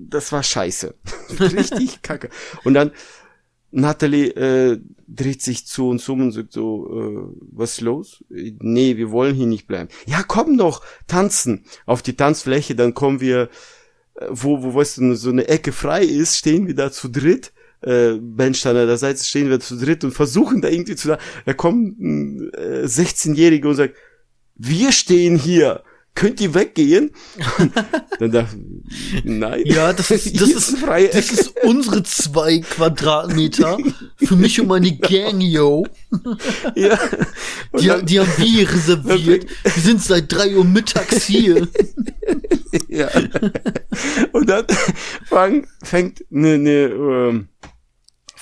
das war scheiße. Richtig kacke. Und dann, Natalie äh, dreht sich zu uns um und sagt so, äh, was ist los? Nee, wir wollen hier nicht bleiben. Ja, komm doch, tanzen. Auf die Tanzfläche, dann kommen wir, äh, wo, wo, weißt du, so eine Ecke frei ist, stehen wir da zu dritt. Äh, der Seite, stehen wir zu dritt und versuchen da irgendwie zu, da kommt ein äh, 16-Jähriger und sagt, wir stehen hier. Könnt ihr weggehen? dann dachte nein. Ja, das ist, das ist, freie das ist unsere zwei Quadratmeter für mich und meine Gang, yo. ja. Die, dann- die haben wir reserviert. Wir sind seit drei Uhr mittags hier. ja. Und dann fang, fängt eine, eine ähm,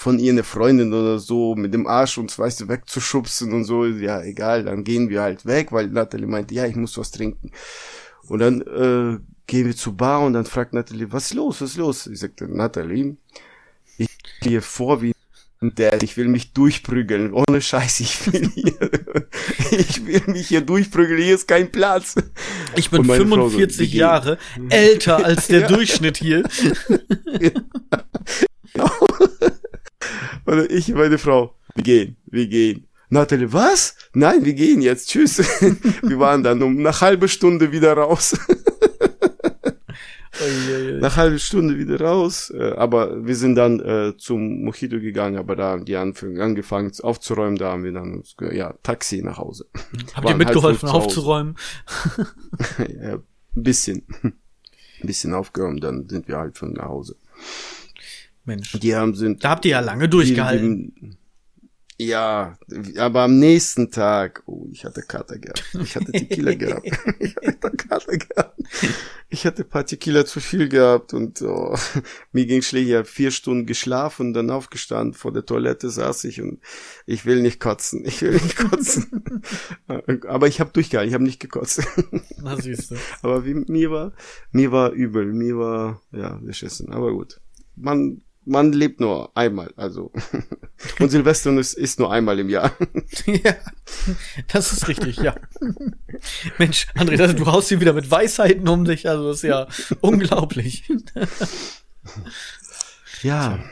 von ihr eine Freundin oder so mit dem Arsch uns, weißt du, wegzuschubsen und so. Ja, egal, dann gehen wir halt weg, weil Natalie meinte, ja, ich muss was trinken. Und dann äh, gehen wir zur Bar und dann fragt Natalie, was ist los, was ist los? Ich sagte, Natalie, ich gehe vor wie ein Dad, ich will mich durchprügeln, ohne Scheiß, ich will hier Ich will mich hier durchprügeln, hier ist kein Platz. Ich bin Und meine Frau so, 45 wir gehen. Jahre älter als der Ja. Durchschnitt hier. Und ich und meine Frau, wir gehen, wir gehen. Natalie, was? Nein, wir gehen jetzt, tschüss. wir waren dann um eine halbe Stunde wieder raus. Nach halbe Stunde wieder raus, äh, aber wir sind dann äh, zum Mojito gegangen, aber da haben die Anfang, angefangen aufzuräumen, da haben wir dann uns, ja, Taxi nach Hause. Habt ihr mitgeholfen aufzuräumen? ja, ein bisschen, ein bisschen aufgeräumt, dann sind wir halt schon nach Hause. Mensch. Die haben sind Da habt ihr ja lange durchgehalten. Die, die, ja, aber am nächsten Tag, oh, ich hatte Kater gehabt. Ich hatte Tequila gehabt. Ich hatte Kater gehabt. Ich hatte ein paar Tequila zu viel gehabt und oh, mir ging schlecht. Ich habe vier Stunden geschlafen, dann aufgestanden, vor der Toilette saß ich und ich will nicht kotzen. Ich will nicht kotzen. aber ich habe durchgehalten, ich habe nicht gekotzt. Na siehst du. Aber wie, mir war, mir war übel, mir war, ja, beschissen. Aber gut. Man, man lebt nur einmal, also. Und Silvester ist, ist nur einmal im Jahr. ja, das ist richtig, ja. Mensch, André, das, du haust hier wieder mit Weisheiten um dich, also das ist ja unglaublich. Ja.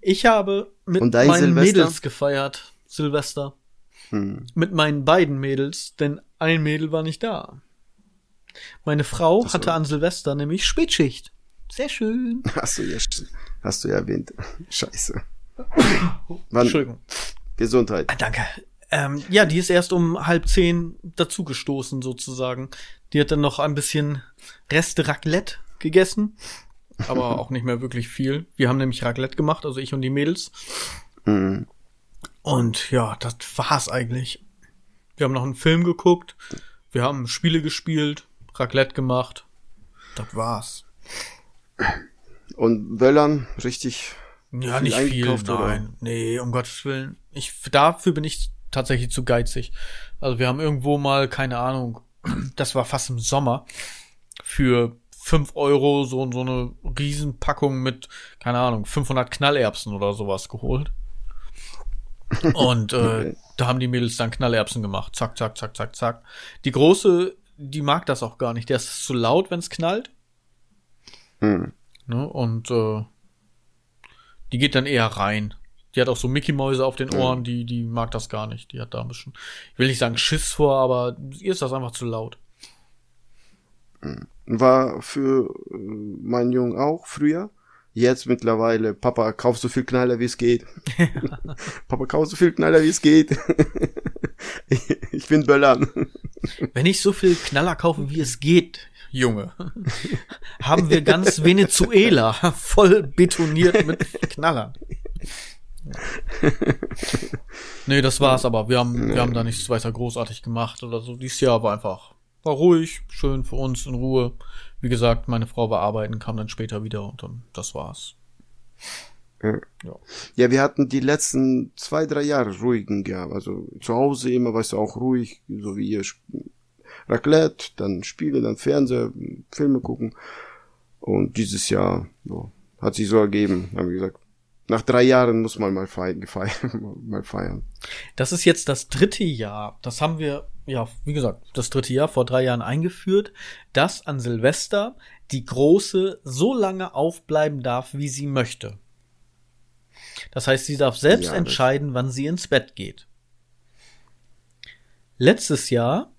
Ich habe mit meinen Silvester? Mädels gefeiert, Silvester. Hm. Mit meinen beiden Mädels, denn ein Mädel war nicht da. Meine Frau hatte an Silvester nämlich Spätschicht. Sehr schön. Hast du ja, hast du ja erwähnt. Scheiße. Wann, Entschuldigung. Gesundheit. Ah, Danke. Ähm, ja, die ist erst um halb zehn dazugestoßen, sozusagen. Die hat dann noch ein bisschen Reste Raclette gegessen. Aber auch nicht mehr wirklich viel. Wir haben nämlich Raclette gemacht, also ich und die Mädels. Hm. Und ja, das war's eigentlich. Wir haben noch einen Film geguckt. Wir haben Spiele gespielt, Raclette gemacht. Das war's. Und Böllern, richtig. Ja, nicht viel, eingekauft, oder? nein. Nee, um Gottes Willen. Ich, dafür bin ich tatsächlich zu geizig. Also wir haben irgendwo mal, keine Ahnung, das war fast im Sommer, für fünf Euro so, so eine Riesenpackung mit, keine Ahnung, 500 Knallerbsen oder sowas geholt. Und äh, Okay. da haben die Mädels dann Knallerbsen gemacht. Zack, zack, zack, zack, zack. Die große, die mag das auch gar nicht. Der ist zu laut, wenn es knallt. Hm. Ne? Und äh, die geht dann eher rein. Die hat auch so Mickey-Mäuse auf den Ohren, die, die mag das gar nicht. Die hat da ein bisschen, ich will nicht sagen Schiss vor, aber ihr ist das einfach zu laut. War für äh, meinen Jungen auch früher. Jetzt mittlerweile, Papa, kauf so viel Knaller, wie es geht. Papa, kauf so viel Knaller, wie es geht. ich, ich bin Böllern. Wenn ich so viel Knaller kaufe, wie es geht, Junge, haben wir ganz Venezuela voll betoniert mit Knallern. Nee, das war's aber. Wir haben, wir haben da nichts weiter großartig gemacht oder so. Dieses Jahr war einfach, war ruhig, schön für uns, in Ruhe. Wie gesagt, meine Frau war arbeiten, kam dann später wieder und dann, das war's. Ja, wir hatten die letzten zwei, drei Jahre ruhigen gehabt. Also zu Hause immer, weißt du, auch ruhig, so wie ihr Raclette, dann Spiele, dann Fernseher, Filme gucken. Und dieses Jahr ja, hat sich so ergeben, haben wir gesagt, nach drei Jahren muss man mal feiern, feiern, mal feiern. Das ist jetzt das dritte Jahr. Das haben wir, ja, wie gesagt, das dritte Jahr vor drei Jahren eingeführt, dass an Silvester die Große so lange aufbleiben darf, wie sie möchte. Das heißt, sie darf selbst Ja, entscheiden, wann sie ins Bett geht. Letztes Jahr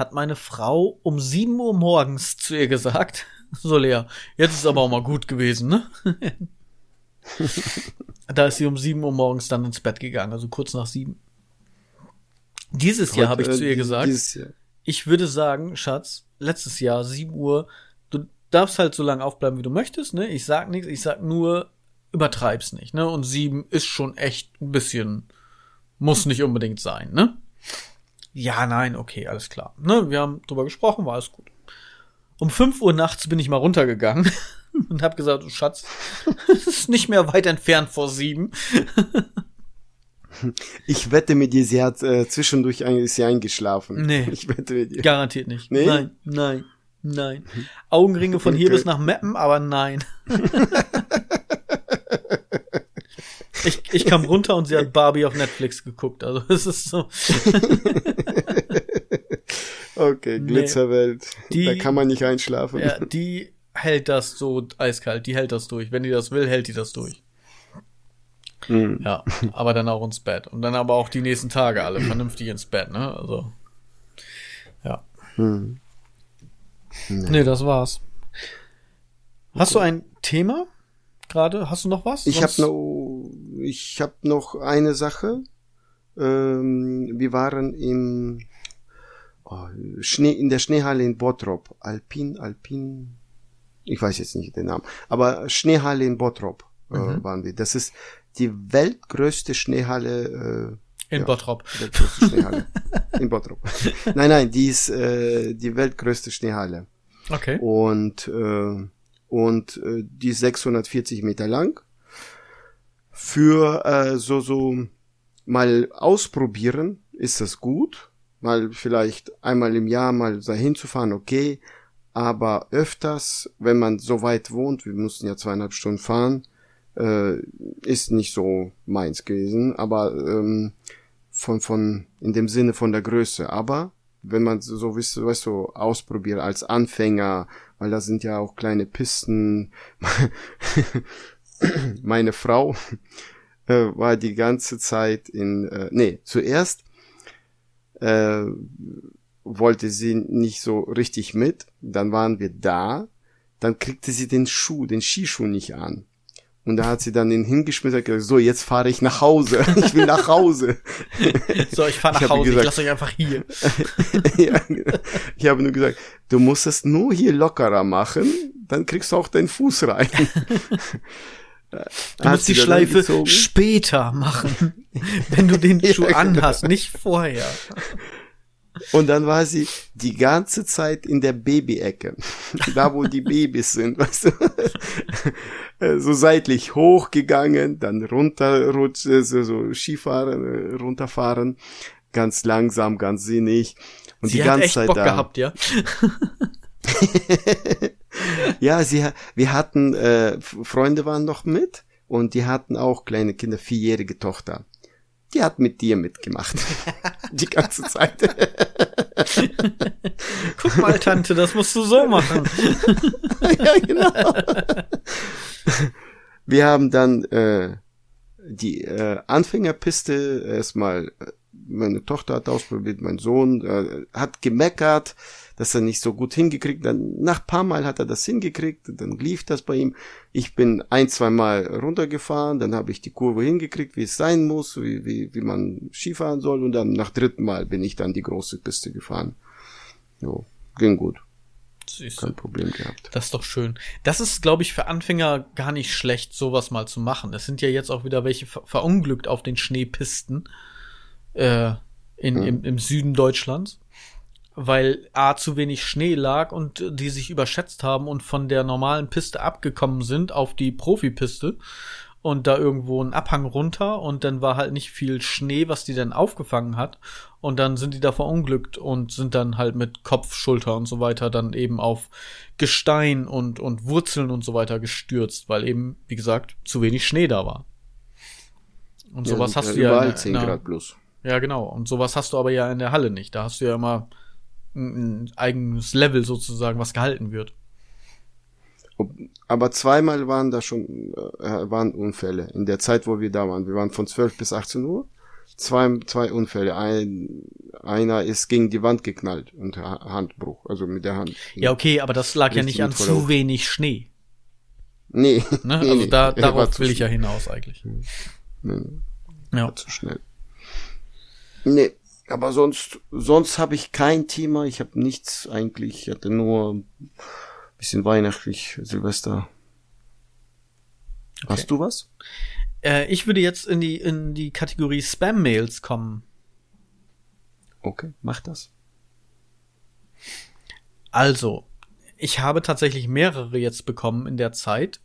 hat meine Frau um 7 Uhr morgens zu ihr gesagt, so Lea, jetzt ist aber auch mal gut gewesen, ne? da ist sie um 7 Uhr morgens dann ins Bett gegangen, also kurz nach sieben. Dieses Jahr habe ich Heute, zu ihr äh, gesagt, ich würde sagen, Schatz, letztes Jahr 7 Uhr, du darfst halt so lange aufbleiben, wie du möchtest, ne? Ich sag nichts, ich sag nur, übertreib's nicht, ne? Und 7 ist schon echt ein bisschen, muss nicht unbedingt sein, ne? Ja, nein, okay, alles klar. Ne, wir haben drüber gesprochen, war alles gut. Um 5 Uhr nachts bin ich mal runtergegangen und hab gesagt, du Schatz, es ist nicht mehr weit entfernt vor sieben. Ich wette mit dir, sie hat äh, zwischendurch ein, ist sie eingeschlafen. Nee. Ich wette mit dir. Garantiert nicht. Nee? Nein, nein, nein. Augenringe von hier Okay. bis nach Meppen, aber nein. Ich, ich kam runter und sie hat Barbie auf Netflix geguckt. Also es ist so. okay, Glitzerwelt. Die- da kann man nicht einschlafen. Ja, die hält das so eiskalt, die hält das durch. Wenn die das will, hält die das durch. Hm. Ja, aber dann auch ins Bett. Und dann aber auch die nächsten Tage alle vernünftig ins Bett, ne? Also. Ja. Hm. Nee, das war's. Hast du ein Thema gerade? Hast du noch was? Ich habe noch, ich habe noch eine Sache. Ähm, wir waren im oh, Schnee in der Schneehalle in Bottrop. Alpin, Alpin. Ich weiß jetzt nicht den Namen, aber Schneehalle in Bottrop äh, Mhm. waren wir. Das ist die weltgrößte Schneehalle. Äh, in ja. Bottrop. weltgrößte Schneehalle in Bottrop. Nein, nein, die ist äh, die weltgrößte Schneehalle. Okay. und äh, und äh, die ist 640 Meter lang. Für äh, so so mal ausprobieren ist das gut, mal vielleicht einmal im Jahr mal dahin zu fahren, okay, aber öfters, wenn man so weit wohnt, wir mussten ja zweieinhalb Stunden fahren, äh, ist nicht so meins gewesen, aber ähm, von von in dem Sinne von der Größe, aber wenn man so, so weißt, du, weißt du, ausprobiert als Anfänger, weil da sind ja auch kleine Pisten. Meine Frau äh, war die ganze Zeit in, äh, nee, zuerst äh, wollte sie nicht so richtig mit, dann waren wir da, dann kriegte sie den Schuh, den Skischuh nicht an. Und da hat sie dann den hingeschmissen und gesagt, so, jetzt fahre ich nach Hause. Ich will nach Hause. So, ich fahr nach Ich Hause, ich gesagt- lasse euch einfach hier. ja, genau. ich habe nur gesagt, du musst es nur hier lockerer machen, dann kriegst du auch deinen Fuß rein. Du musst die Schleife später machen, wenn du den Schuh anhast, nicht vorher. Und dann war sie die ganze Zeit in der Babyecke. Da, wo die Babys sind, weißt du. Äh, So seitlich hochgegangen, dann runterrutschen, so, so Skifahren, äh, runterfahren. Ganz langsam, ganz sinnig. Und Sie die hat ganze echt Zeit Bock da. gehabt, ja. Ja, sie, wir hatten, äh, Freunde waren noch mit und die hatten auch kleine Kinder, vierjährige Tochter. Die hat mit dir mitgemacht. die ganze Zeit. Guck mal, Tante, das musst du so machen. ja, genau. Wir haben dann äh, die äh, Anfängerpiste erstmal, äh, meine Tochter hat ausprobiert, mein Sohn äh, hat gemeckert, dass er nicht so gut hingekriegt. Dann nach paar Mal hat er das hingekriegt, dann lief das bei ihm. Ich bin ein, zwei Mal runtergefahren, dann habe ich die Kurve hingekriegt, wie es sein muss, wie, wie, wie man Skifahren soll und dann nach dritten Mal bin ich dann die große Piste gefahren. Jo, ging gut, Siehst kein Problem gehabt. das ist doch schön. Das ist, glaube ich, für Anfänger gar nicht schlecht, sowas mal zu machen. Es sind ja jetzt auch wieder welche ver verunglückt auf den Schneepisten äh, in, Mhm. im, im Süden Deutschlands. Weil A zu wenig Schnee lag und die sich überschätzt haben und von der normalen Piste abgekommen sind auf die Profipiste und da irgendwo ein Abhang runter und dann war halt nicht viel Schnee, was die dann aufgefangen hat und dann sind die da verunglückt und sind dann halt mit Kopf, Schulter und so weiter dann eben auf Gestein und, und Wurzeln und so weiter gestürzt, weil eben, wie gesagt, zu wenig Schnee da war. Und sowas Ja, hast du ja. Überall in der- 10 in der- Grad plus. ja, genau. Und sowas hast du aber ja in der Halle nicht. Da hast du ja immer ein, eigenes Level sozusagen, was gehalten wird. Aber zweimal waren da schon äh, waren Unfälle in der Zeit, wo wir da waren. Wir waren von 12 bis 18 Uhr. Zwei, zwei Unfälle. Ein, einer ist gegen die Wand geknallt und Ha- Handbruch, also mit der Hand. Ja, okay, aber das lag ja nicht an zu wenig Schnee. Nee, Ne? nee, also nee. da, war darauf will ich ja hinaus eigentlich. Nee, nee, Ja. war zu schnell. Nee, aber sonst, sonst habe ich kein Thema. Ich habe nichts eigentlich. Ich hatte nur ein bisschen weihnachtlich, Silvester. Okay. Hast du was? Äh, ich würde jetzt in die, in die Kategorie Spam-Mails kommen. Okay, mach das. Also, ich habe tatsächlich mehrere jetzt bekommen in der Zeit.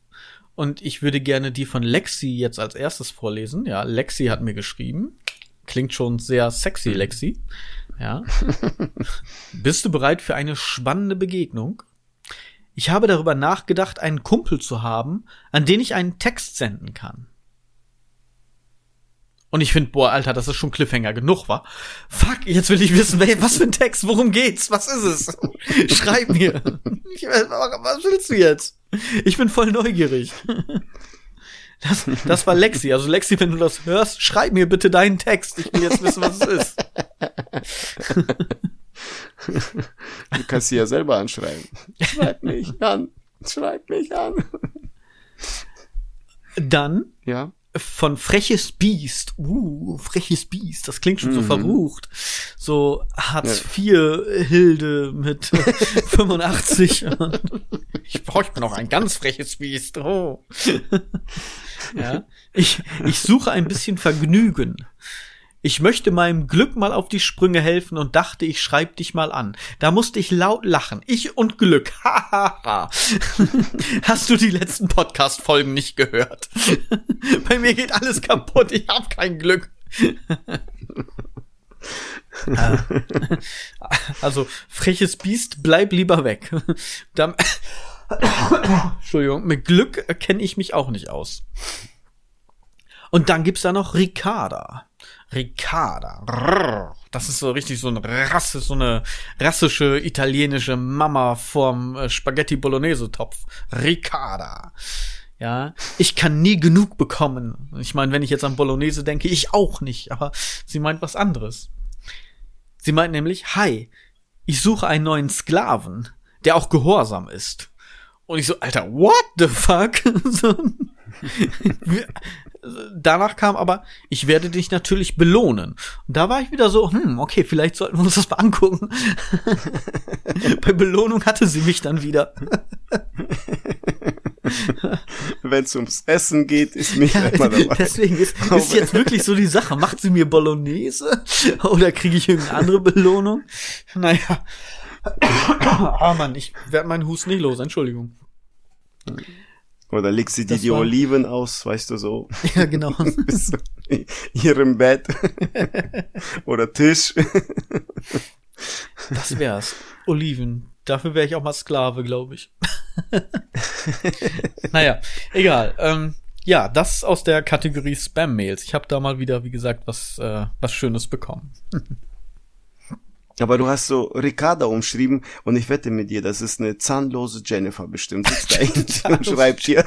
Und ich würde gerne die von Lexi jetzt als erstes vorlesen. Ja, Lexi hat mir geschrieben. Klingt schon sehr sexy, Lexi. Ja. Bist du bereit für eine spannende Begegnung? Ich habe darüber nachgedacht, einen Kumpel zu haben, an den ich einen Text senden kann. Und ich finde, boah, Alter, das ist schon Cliffhanger genug, wa? Fuck, jetzt will ich wissen, was für ein Text, worum geht's, was ist es? Schreib mir. Ich, was willst du jetzt? Ich bin voll neugierig. Das, das war Lexi. Also Lexi, wenn du das hörst, schreib mir bitte deinen Text. Ich will jetzt wissen, was es ist. Du kannst sie ja selber anschreiben. Schreib mich an. Schreib mich an. Dann Ja. Von Freches Biest. Uh, Freches Biest. Das klingt schon so Mhm. verrucht. So Hartz IV Hilde mit 85. ich brauche ich bin auch ein ganz freches Biest. Oh. ja. Ich, ich suche ein bisschen Vergnügen. Ich möchte meinem Glück mal auf die Sprünge helfen und dachte, ich schreib dich mal an. Da musste ich laut lachen. Ich und Glück. Hahaha. Hast du die letzten Podcast-Folgen nicht gehört? Bei mir geht alles kaputt. Ich hab kein Glück. Ah. also, freches Biest, bleib lieber weg. Entschuldigung, mit Glück kenne ich mich auch nicht aus. Und dann gibt's da noch Ricarda. Ricarda. Das ist so richtig so eine Rasse, so eine rassische italienische Mama vorm äh, Spaghetti Bolognese Topf. Ricarda. Ja, ich kann nie genug bekommen. Ich meine, wenn ich jetzt an Bolognese denke, ich auch nicht, aber sie meint was anderes. Sie meint nämlich, hi, ich suche einen neuen Sklaven, der auch gehorsam ist. Und ich so, Alter, what the fuck? danach kam aber, ich werde dich natürlich belohnen. Und da war ich wieder so, hm, okay, vielleicht sollten wir uns das mal angucken. Bei Belohnung hatte sie mich dann wieder. Wenn es ums Essen geht, ist mich Ja, immer dabei. deswegen ist, ist jetzt wirklich so die Sache. Macht sie mir Bolognese? Oder kriege ich irgendeine andere Belohnung? Naja. Ah, Mann, ich werde meinen Hust nicht los, Entschuldigung. Oder legt sie dir die war- Oliven aus, weißt du so, Ja, genau. bis zu ihrem Bett oder Tisch. Das wär's. Oliven. Dafür wäre ich auch mal Sklave, glaube ich. naja, egal. Ähm, ja, das aus der Kategorie Spam-Mails. Ich habe da mal wieder, wie gesagt, was, äh, was Schönes bekommen. Aber du hast so Ricarda umschrieben und ich wette mit dir, das ist eine zahnlose Jennifer bestimmt. Sitzt da und schreibt hier.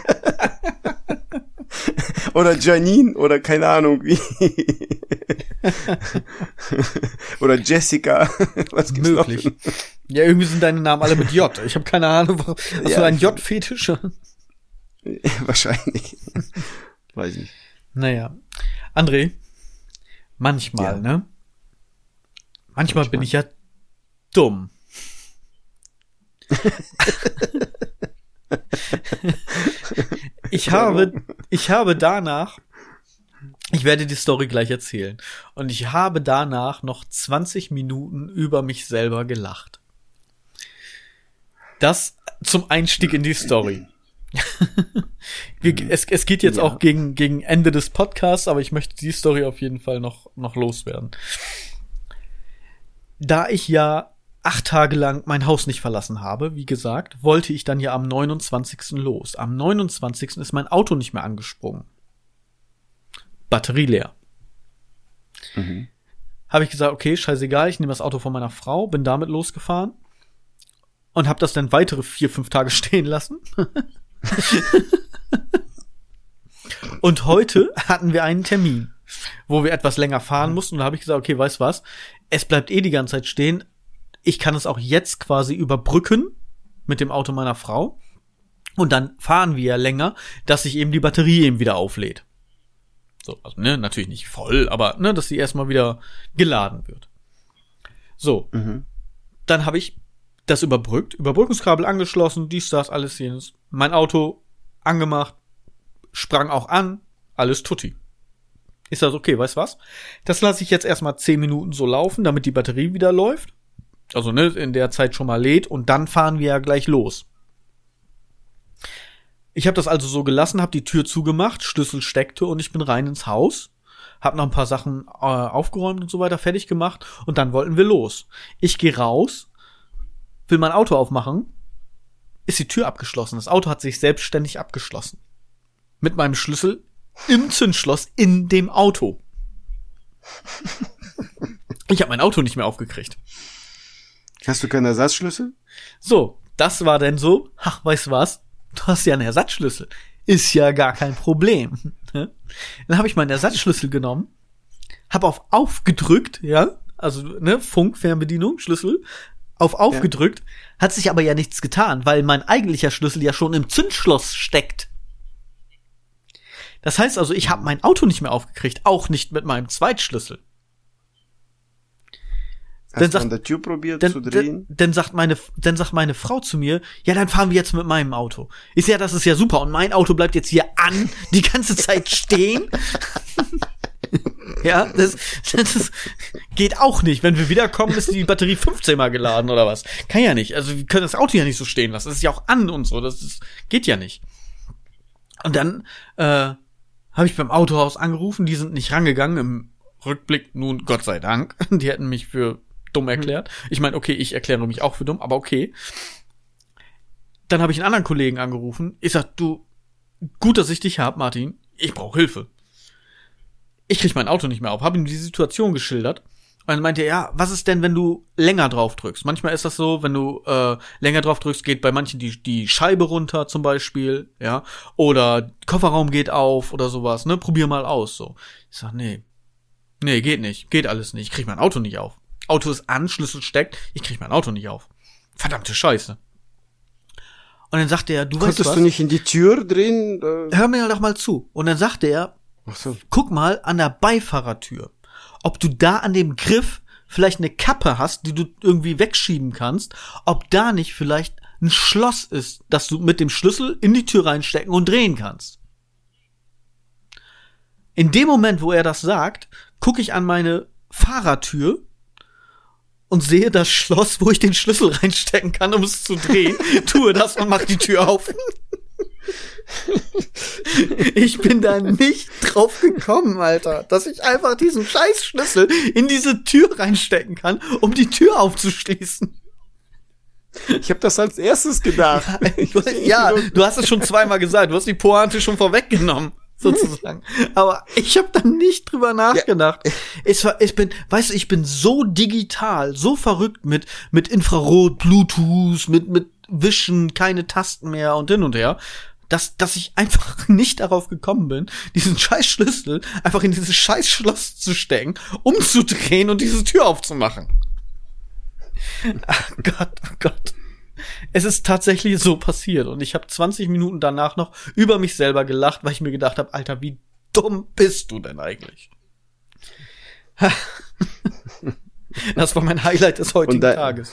oder Janine oder keine Ahnung wie. oder Jessica. Was gibt's Möglich. noch? Ja, irgendwie sind deine Namen alle mit J. Ich habe keine Ahnung. warum- Hast Ja. du einen J-Fetisch? Wahrscheinlich. Weiß nicht. Naja. André, manchmal, Ja. ne? Manchmal, bin ich ja dumm. ich habe, ich habe danach, ich werde die Story gleich erzählen. Und ich habe danach noch 20 Minuten über mich selber gelacht. Das zum Einstieg in die Story. Wir, es, es geht jetzt Ja. auch gegen, gegen Ende des Podcasts, aber ich möchte die Story auf jeden Fall noch, noch loswerden. Da ich ja acht Tage lang mein Haus nicht verlassen habe, wie gesagt, wollte ich dann ja am 29. los. Am 29. ist mein Auto nicht mehr angesprungen. Batterie leer. Mhm. Habe ich gesagt, okay, scheißegal, ich nehme das Auto von meiner Frau, bin damit losgefahren und habe das dann weitere vier, fünf Tage stehen lassen. und heute hatten wir einen Termin, wo wir etwas länger fahren mussten. Und da habe ich gesagt, okay, weißt was, es bleibt eh die ganze Zeit stehen. Ich kann es auch jetzt quasi überbrücken mit dem Auto meiner Frau. Und dann fahren wir ja länger, dass sich eben die Batterie eben wieder auflädt. So, also, ne, natürlich nicht voll, aber ne, dass sie erstmal wieder geladen wird. So, Mhm. dann habe ich das überbrückt, Überbrückungskabel angeschlossen, dies, das, alles jenes. Mein Auto angemacht, sprang auch an, alles tutti. Ist das okay, weißt was? Das lasse ich jetzt erstmal 10 Minuten so laufen, damit die Batterie wieder läuft. Also, ne, in der Zeit schon mal lädt und dann fahren wir ja gleich los. Ich habe das also so gelassen, habe die Tür zugemacht, Schlüssel steckte und ich bin rein ins Haus, habe noch ein paar Sachen äh, aufgeräumt und so weiter, fertig gemacht und dann wollten wir los. Ich gehe raus, will mein Auto aufmachen, ist die Tür abgeschlossen. Das Auto hat sich selbstständig abgeschlossen. Mit meinem Schlüssel im Zündschloss in dem Auto. Ich habe mein Auto nicht mehr aufgekriegt. Hast du keinen Ersatzschlüssel? So, das war denn so. Ach, weißt du was? Du hast ja einen Ersatzschlüssel. Ist ja gar kein Problem. Ne? Dann habe ich meinen Ersatzschlüssel genommen, habe auf aufgedrückt, ja, also ne, Funk, Fernbedienung, Schlüssel, auf aufgedrückt, hat sich aber ja nichts getan, weil mein eigentlicher Schlüssel ja schon im Zündschloss steckt. Das heißt also, ich habe mein Auto nicht mehr aufgekriegt, auch nicht mit meinem Zweitschlüssel. Hast Dann sagt- an der Tür probiert Dann, zu dann, drehen? dann sagt meine, dann sagt meine Frau zu mir, ja, dann fahren wir jetzt mit meinem Auto. Ich sehe, ja, das ist ja super und mein Auto bleibt jetzt hier an, die ganze Zeit stehen. ja, das, das geht auch nicht. Wenn wir wiederkommen, ist die Batterie 15 mal geladen oder was. Kann ja nicht. Also wir können das Auto ja nicht so stehen lassen. Das ist ja auch an und so. Das ist, geht ja nicht. Und dann äh, habe ich beim Autohaus angerufen, die sind nicht rangegangen. Im Rückblick nun Gott sei Dank. Die hätten mich für dumm erklärt. Ich meine, okay, ich erkläre mich auch für dumm, aber okay. Dann habe ich einen anderen Kollegen angerufen. Ich sag, du, gut, dass ich dich hab, Martin. Ich brauche Hilfe. Ich krieg mein Auto nicht mehr auf. Habe ihm die Situation geschildert. Und dann meinte er, ja, was ist denn, wenn du länger drauf drückst? Manchmal ist das so, wenn du äh, länger drauf drückst, geht bei manchen die, die Scheibe runter zum Beispiel, ja, oder Kofferraum geht auf oder sowas, ne? Probier mal aus, so. Ich sag, nee, nee, geht nicht, geht alles nicht, ich krieg mein Auto nicht auf. Auto ist an, Schlüssel steckt, ich krieg mein Auto nicht auf. Verdammte Scheiße. Und dann sagte er, du weißt Konntest was? du nicht in die Tür drehen? Äh, Hör mir doch mal zu. Und dann sagte er, so. guck mal an der Beifahrertür, ob du da an dem Griff vielleicht eine Kappe hast, die du irgendwie wegschieben kannst, ob da nicht vielleicht ein Schloss ist, das du mit dem Schlüssel in die Tür reinstecken und drehen kannst. In dem Moment, wo er das sagt, gucke ich an meine Fahrertür und sehe das Schloss, wo ich den Schlüssel reinstecken kann, um es zu drehen, tue das und mach die Tür auf. Ich bin da nicht drauf gekommen, Alter, dass ich einfach diesen scheiß Schlüssel in diese Tür reinstecken kann, um die Tür aufzuschließen. Ich habe das als erstes gedacht. Du, ja, du hast es schon zweimal gesagt, du hast die Pointe schon vorweggenommen, sozusagen. Aber ich habe da nicht drüber nachgedacht. Es war, ich bin, weißt du, ich bin so digital, so verrückt mit mit Infrarot, Bluetooth, mit mit Wischen, keine Tasten mehr und hin und her. Dass, dass ich einfach nicht darauf gekommen bin, diesen scheiß Schlüssel einfach in dieses scheiß Schloss zu stecken, umzudrehen und diese Tür aufzumachen. Ach Gott, oh Gott. Es ist tatsächlich so passiert und ich habe 20 Minuten danach noch über mich selber gelacht, weil ich mir gedacht habe, Alter, wie dumm bist du denn eigentlich? Das war mein Highlight des heutigen Tages.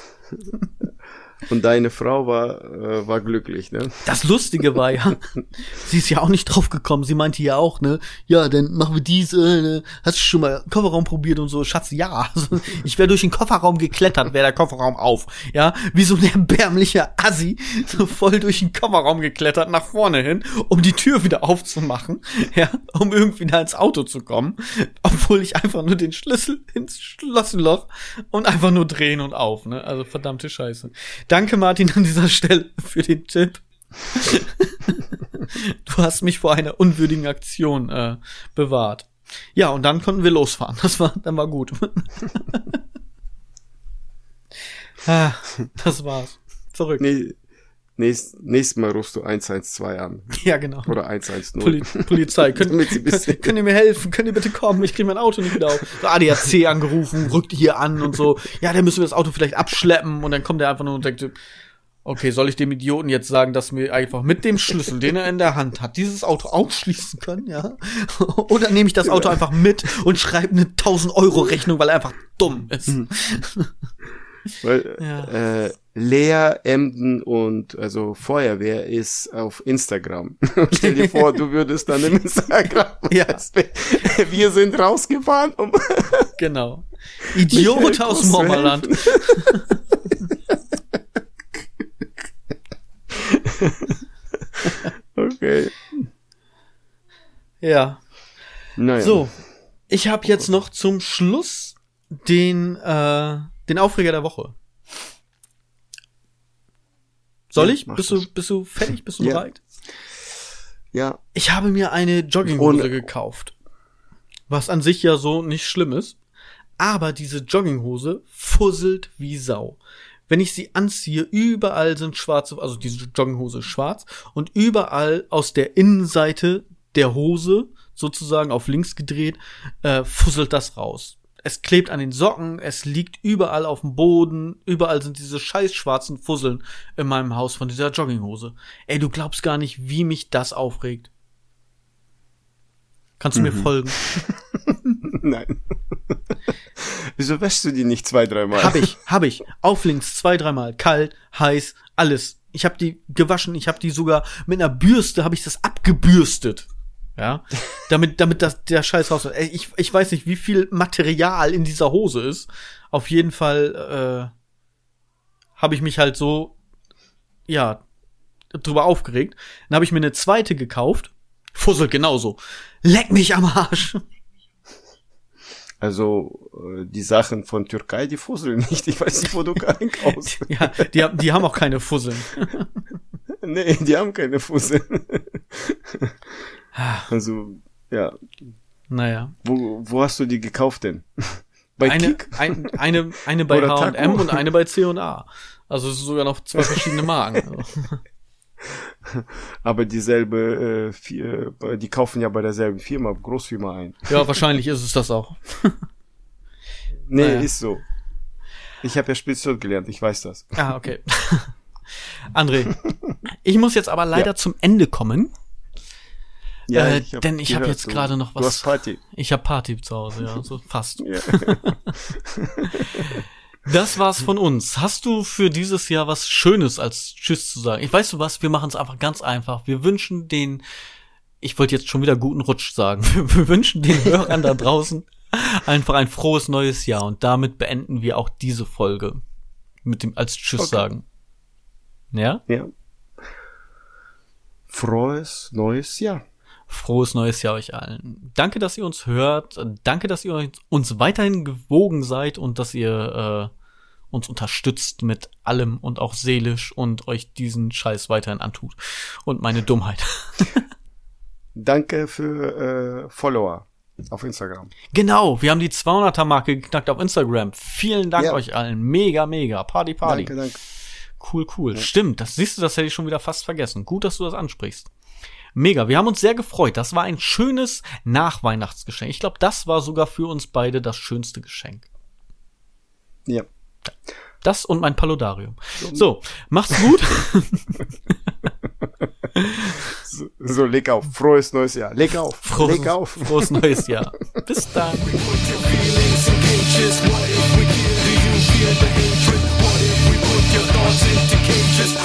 Und deine Frau war, äh, war glücklich, ne? Das Lustige war ja, sie ist ja auch nicht drauf gekommen. Sie meinte ja auch, ne, ja, dann machen wir diese, ne? hast du schon mal Kofferraum probiert und so, Schatz, ja. Also, ich wäre durch den Kofferraum geklettert, wäre der Kofferraum auf, ja, wie so ein erbärmlicher Assi, so voll durch den Kofferraum geklettert, nach vorne hin, um die Tür wieder aufzumachen, ja, um irgendwie da ins Auto zu kommen, obwohl ich einfach nur den Schlüssel ins Schlossenloch und einfach nur drehen und auf, ne, also verdammte Scheiße. Danke, Martin, an dieser Stelle für den Tipp. du hast mich vor einer unwürdigen Aktion äh, bewahrt. Ja, und dann konnten wir losfahren. Das war, dann war gut. ah, das war's. Verrückt. Nee, nächst, nächstes Mal rufst du 112 an. Ja, genau. Oder 110. Poli Polizei, könnt, könnt, könnt ihr mir helfen? Könnt ihr bitte kommen? Ich kriege mein Auto nicht wieder auf. So ADAC angerufen, rückt hier an und so. Ja, dann müssen wir das Auto vielleicht abschleppen und dann kommt er einfach nur und denkt, okay, soll ich dem Idioten jetzt sagen, dass wir einfach mit dem Schlüssel, den er in der Hand hat, dieses Auto ausschließen können, ja? Oder nehme ich das Auto einfach mit und schreibe eine 1000 Euro Rechnung, weil er einfach dumm ist. Weil Ja. äh, Lea, Emden und also Feuerwehr ist auf Instagram. Stell dir vor, du würdest dann im Instagram. Ja. Wir sind rausgefahren, um Genau. Idiot aus Mormerland. Okay. Ja. Naja. So, ich habe jetzt noch zum Schluss den äh, den Aufreger der Woche. Soll ich? mach Bist du bist du fertig? Bist du Ja. bereit? Ja. Ich habe mir eine Jogginghose Ohne- gekauft. Was an sich ja so nicht schlimm ist. Aber diese Jogginghose fusselt wie Sau. Wenn ich sie anziehe, überall sind schwarze, also diese Jogginghose ist schwarz und überall aus der Innenseite der Hose sozusagen auf links gedreht, äh, fusselt das raus. Es klebt an den Socken, es liegt überall auf dem Boden, überall sind diese scheiß schwarzen Fusseln in meinem Haus von dieser Jogginghose. Ey, du glaubst gar nicht, wie mich das aufregt. Kannst du mhm. mir folgen? Nein. Wieso wäschst du die nicht zwei, dreimal? Hab ich, hab ich. Auf links zwei, dreimal. Kalt, heiß, alles. Ich hab die gewaschen, ich hab die sogar mit einer Bürste, hab ich das abgebürstet. Ja, damit, damit das, der Scheiß raus. Ich, ich weiß nicht, wie viel Material in dieser Hose ist. Auf jeden Fall äh, habe ich mich halt so, ja, drüber aufgeregt. Dann habe ich mir eine zweite gekauft. Fusselt genauso. Leck mich am Arsch. Also äh, die Sachen von Türkei, die fusseln nicht. Ich weiß nicht, wo du einkaufst. ja, die, die haben auch keine Fusseln. nee, die haben keine Fusseln. Also, ja. Naja. Wo, wo hast du die gekauft denn? Bei eine, Kick? Ein, eine, eine bei H&M und eine bei C&A. Also es ist sogar noch zwei verschiedene Marken. Aber dieselbe, äh, die kaufen ja bei derselben Firma, Großfirma ein. Ja, wahrscheinlich ist es das auch. nee, naja. ist so. Ich habe ja Spitzold gelernt, ich weiß das. Ah, okay. André, ich muss jetzt aber leider ja. zum Ende kommen. Ja, äh, ich denn ich habe jetzt gerade noch was. Du hast Party. Ich habe Party zu Hause, ja, so fast. Ja. Das war's von uns. Hast du für dieses Jahr was Schönes als Tschüss zu sagen? Ich weiß du was, wir machen es einfach ganz einfach. Wir wünschen den, ich wollte jetzt schon wieder guten Rutsch sagen, wir wünschen den Hörern da draußen einfach ein frohes neues Jahr und damit beenden wir auch diese Folge mit dem als Tschüss okay. sagen. Ja? Ja. Frohes neues Jahr. Frohes neues Jahr euch allen. Danke, dass ihr uns hört. Danke, dass ihr uns weiterhin gewogen seid und dass ihr äh, uns unterstützt mit allem und auch seelisch und euch diesen Scheiß weiterhin antut. Und meine Dummheit. Danke für äh, Follower auf Instagram. Genau, wir haben die 200er Marke geknackt auf Instagram. Vielen Dank ja. euch allen. Mega, mega. Party, Party. Danke, danke. Cool, cool. Ja. Stimmt, das siehst du, das hätte ich schon wieder fast vergessen. Gut, dass du das ansprichst. Mega, wir haben uns sehr gefreut. Das war ein schönes Nachweihnachtsgeschenk. Ich glaube, das war sogar für uns beide das schönste Geschenk. Ja. Das und mein Paludarium. So, macht's gut. so, so, leg auf. Frohes neues Jahr. Leg auf. Frohes, leg auf. Frohes neues Jahr. Bis dann. What if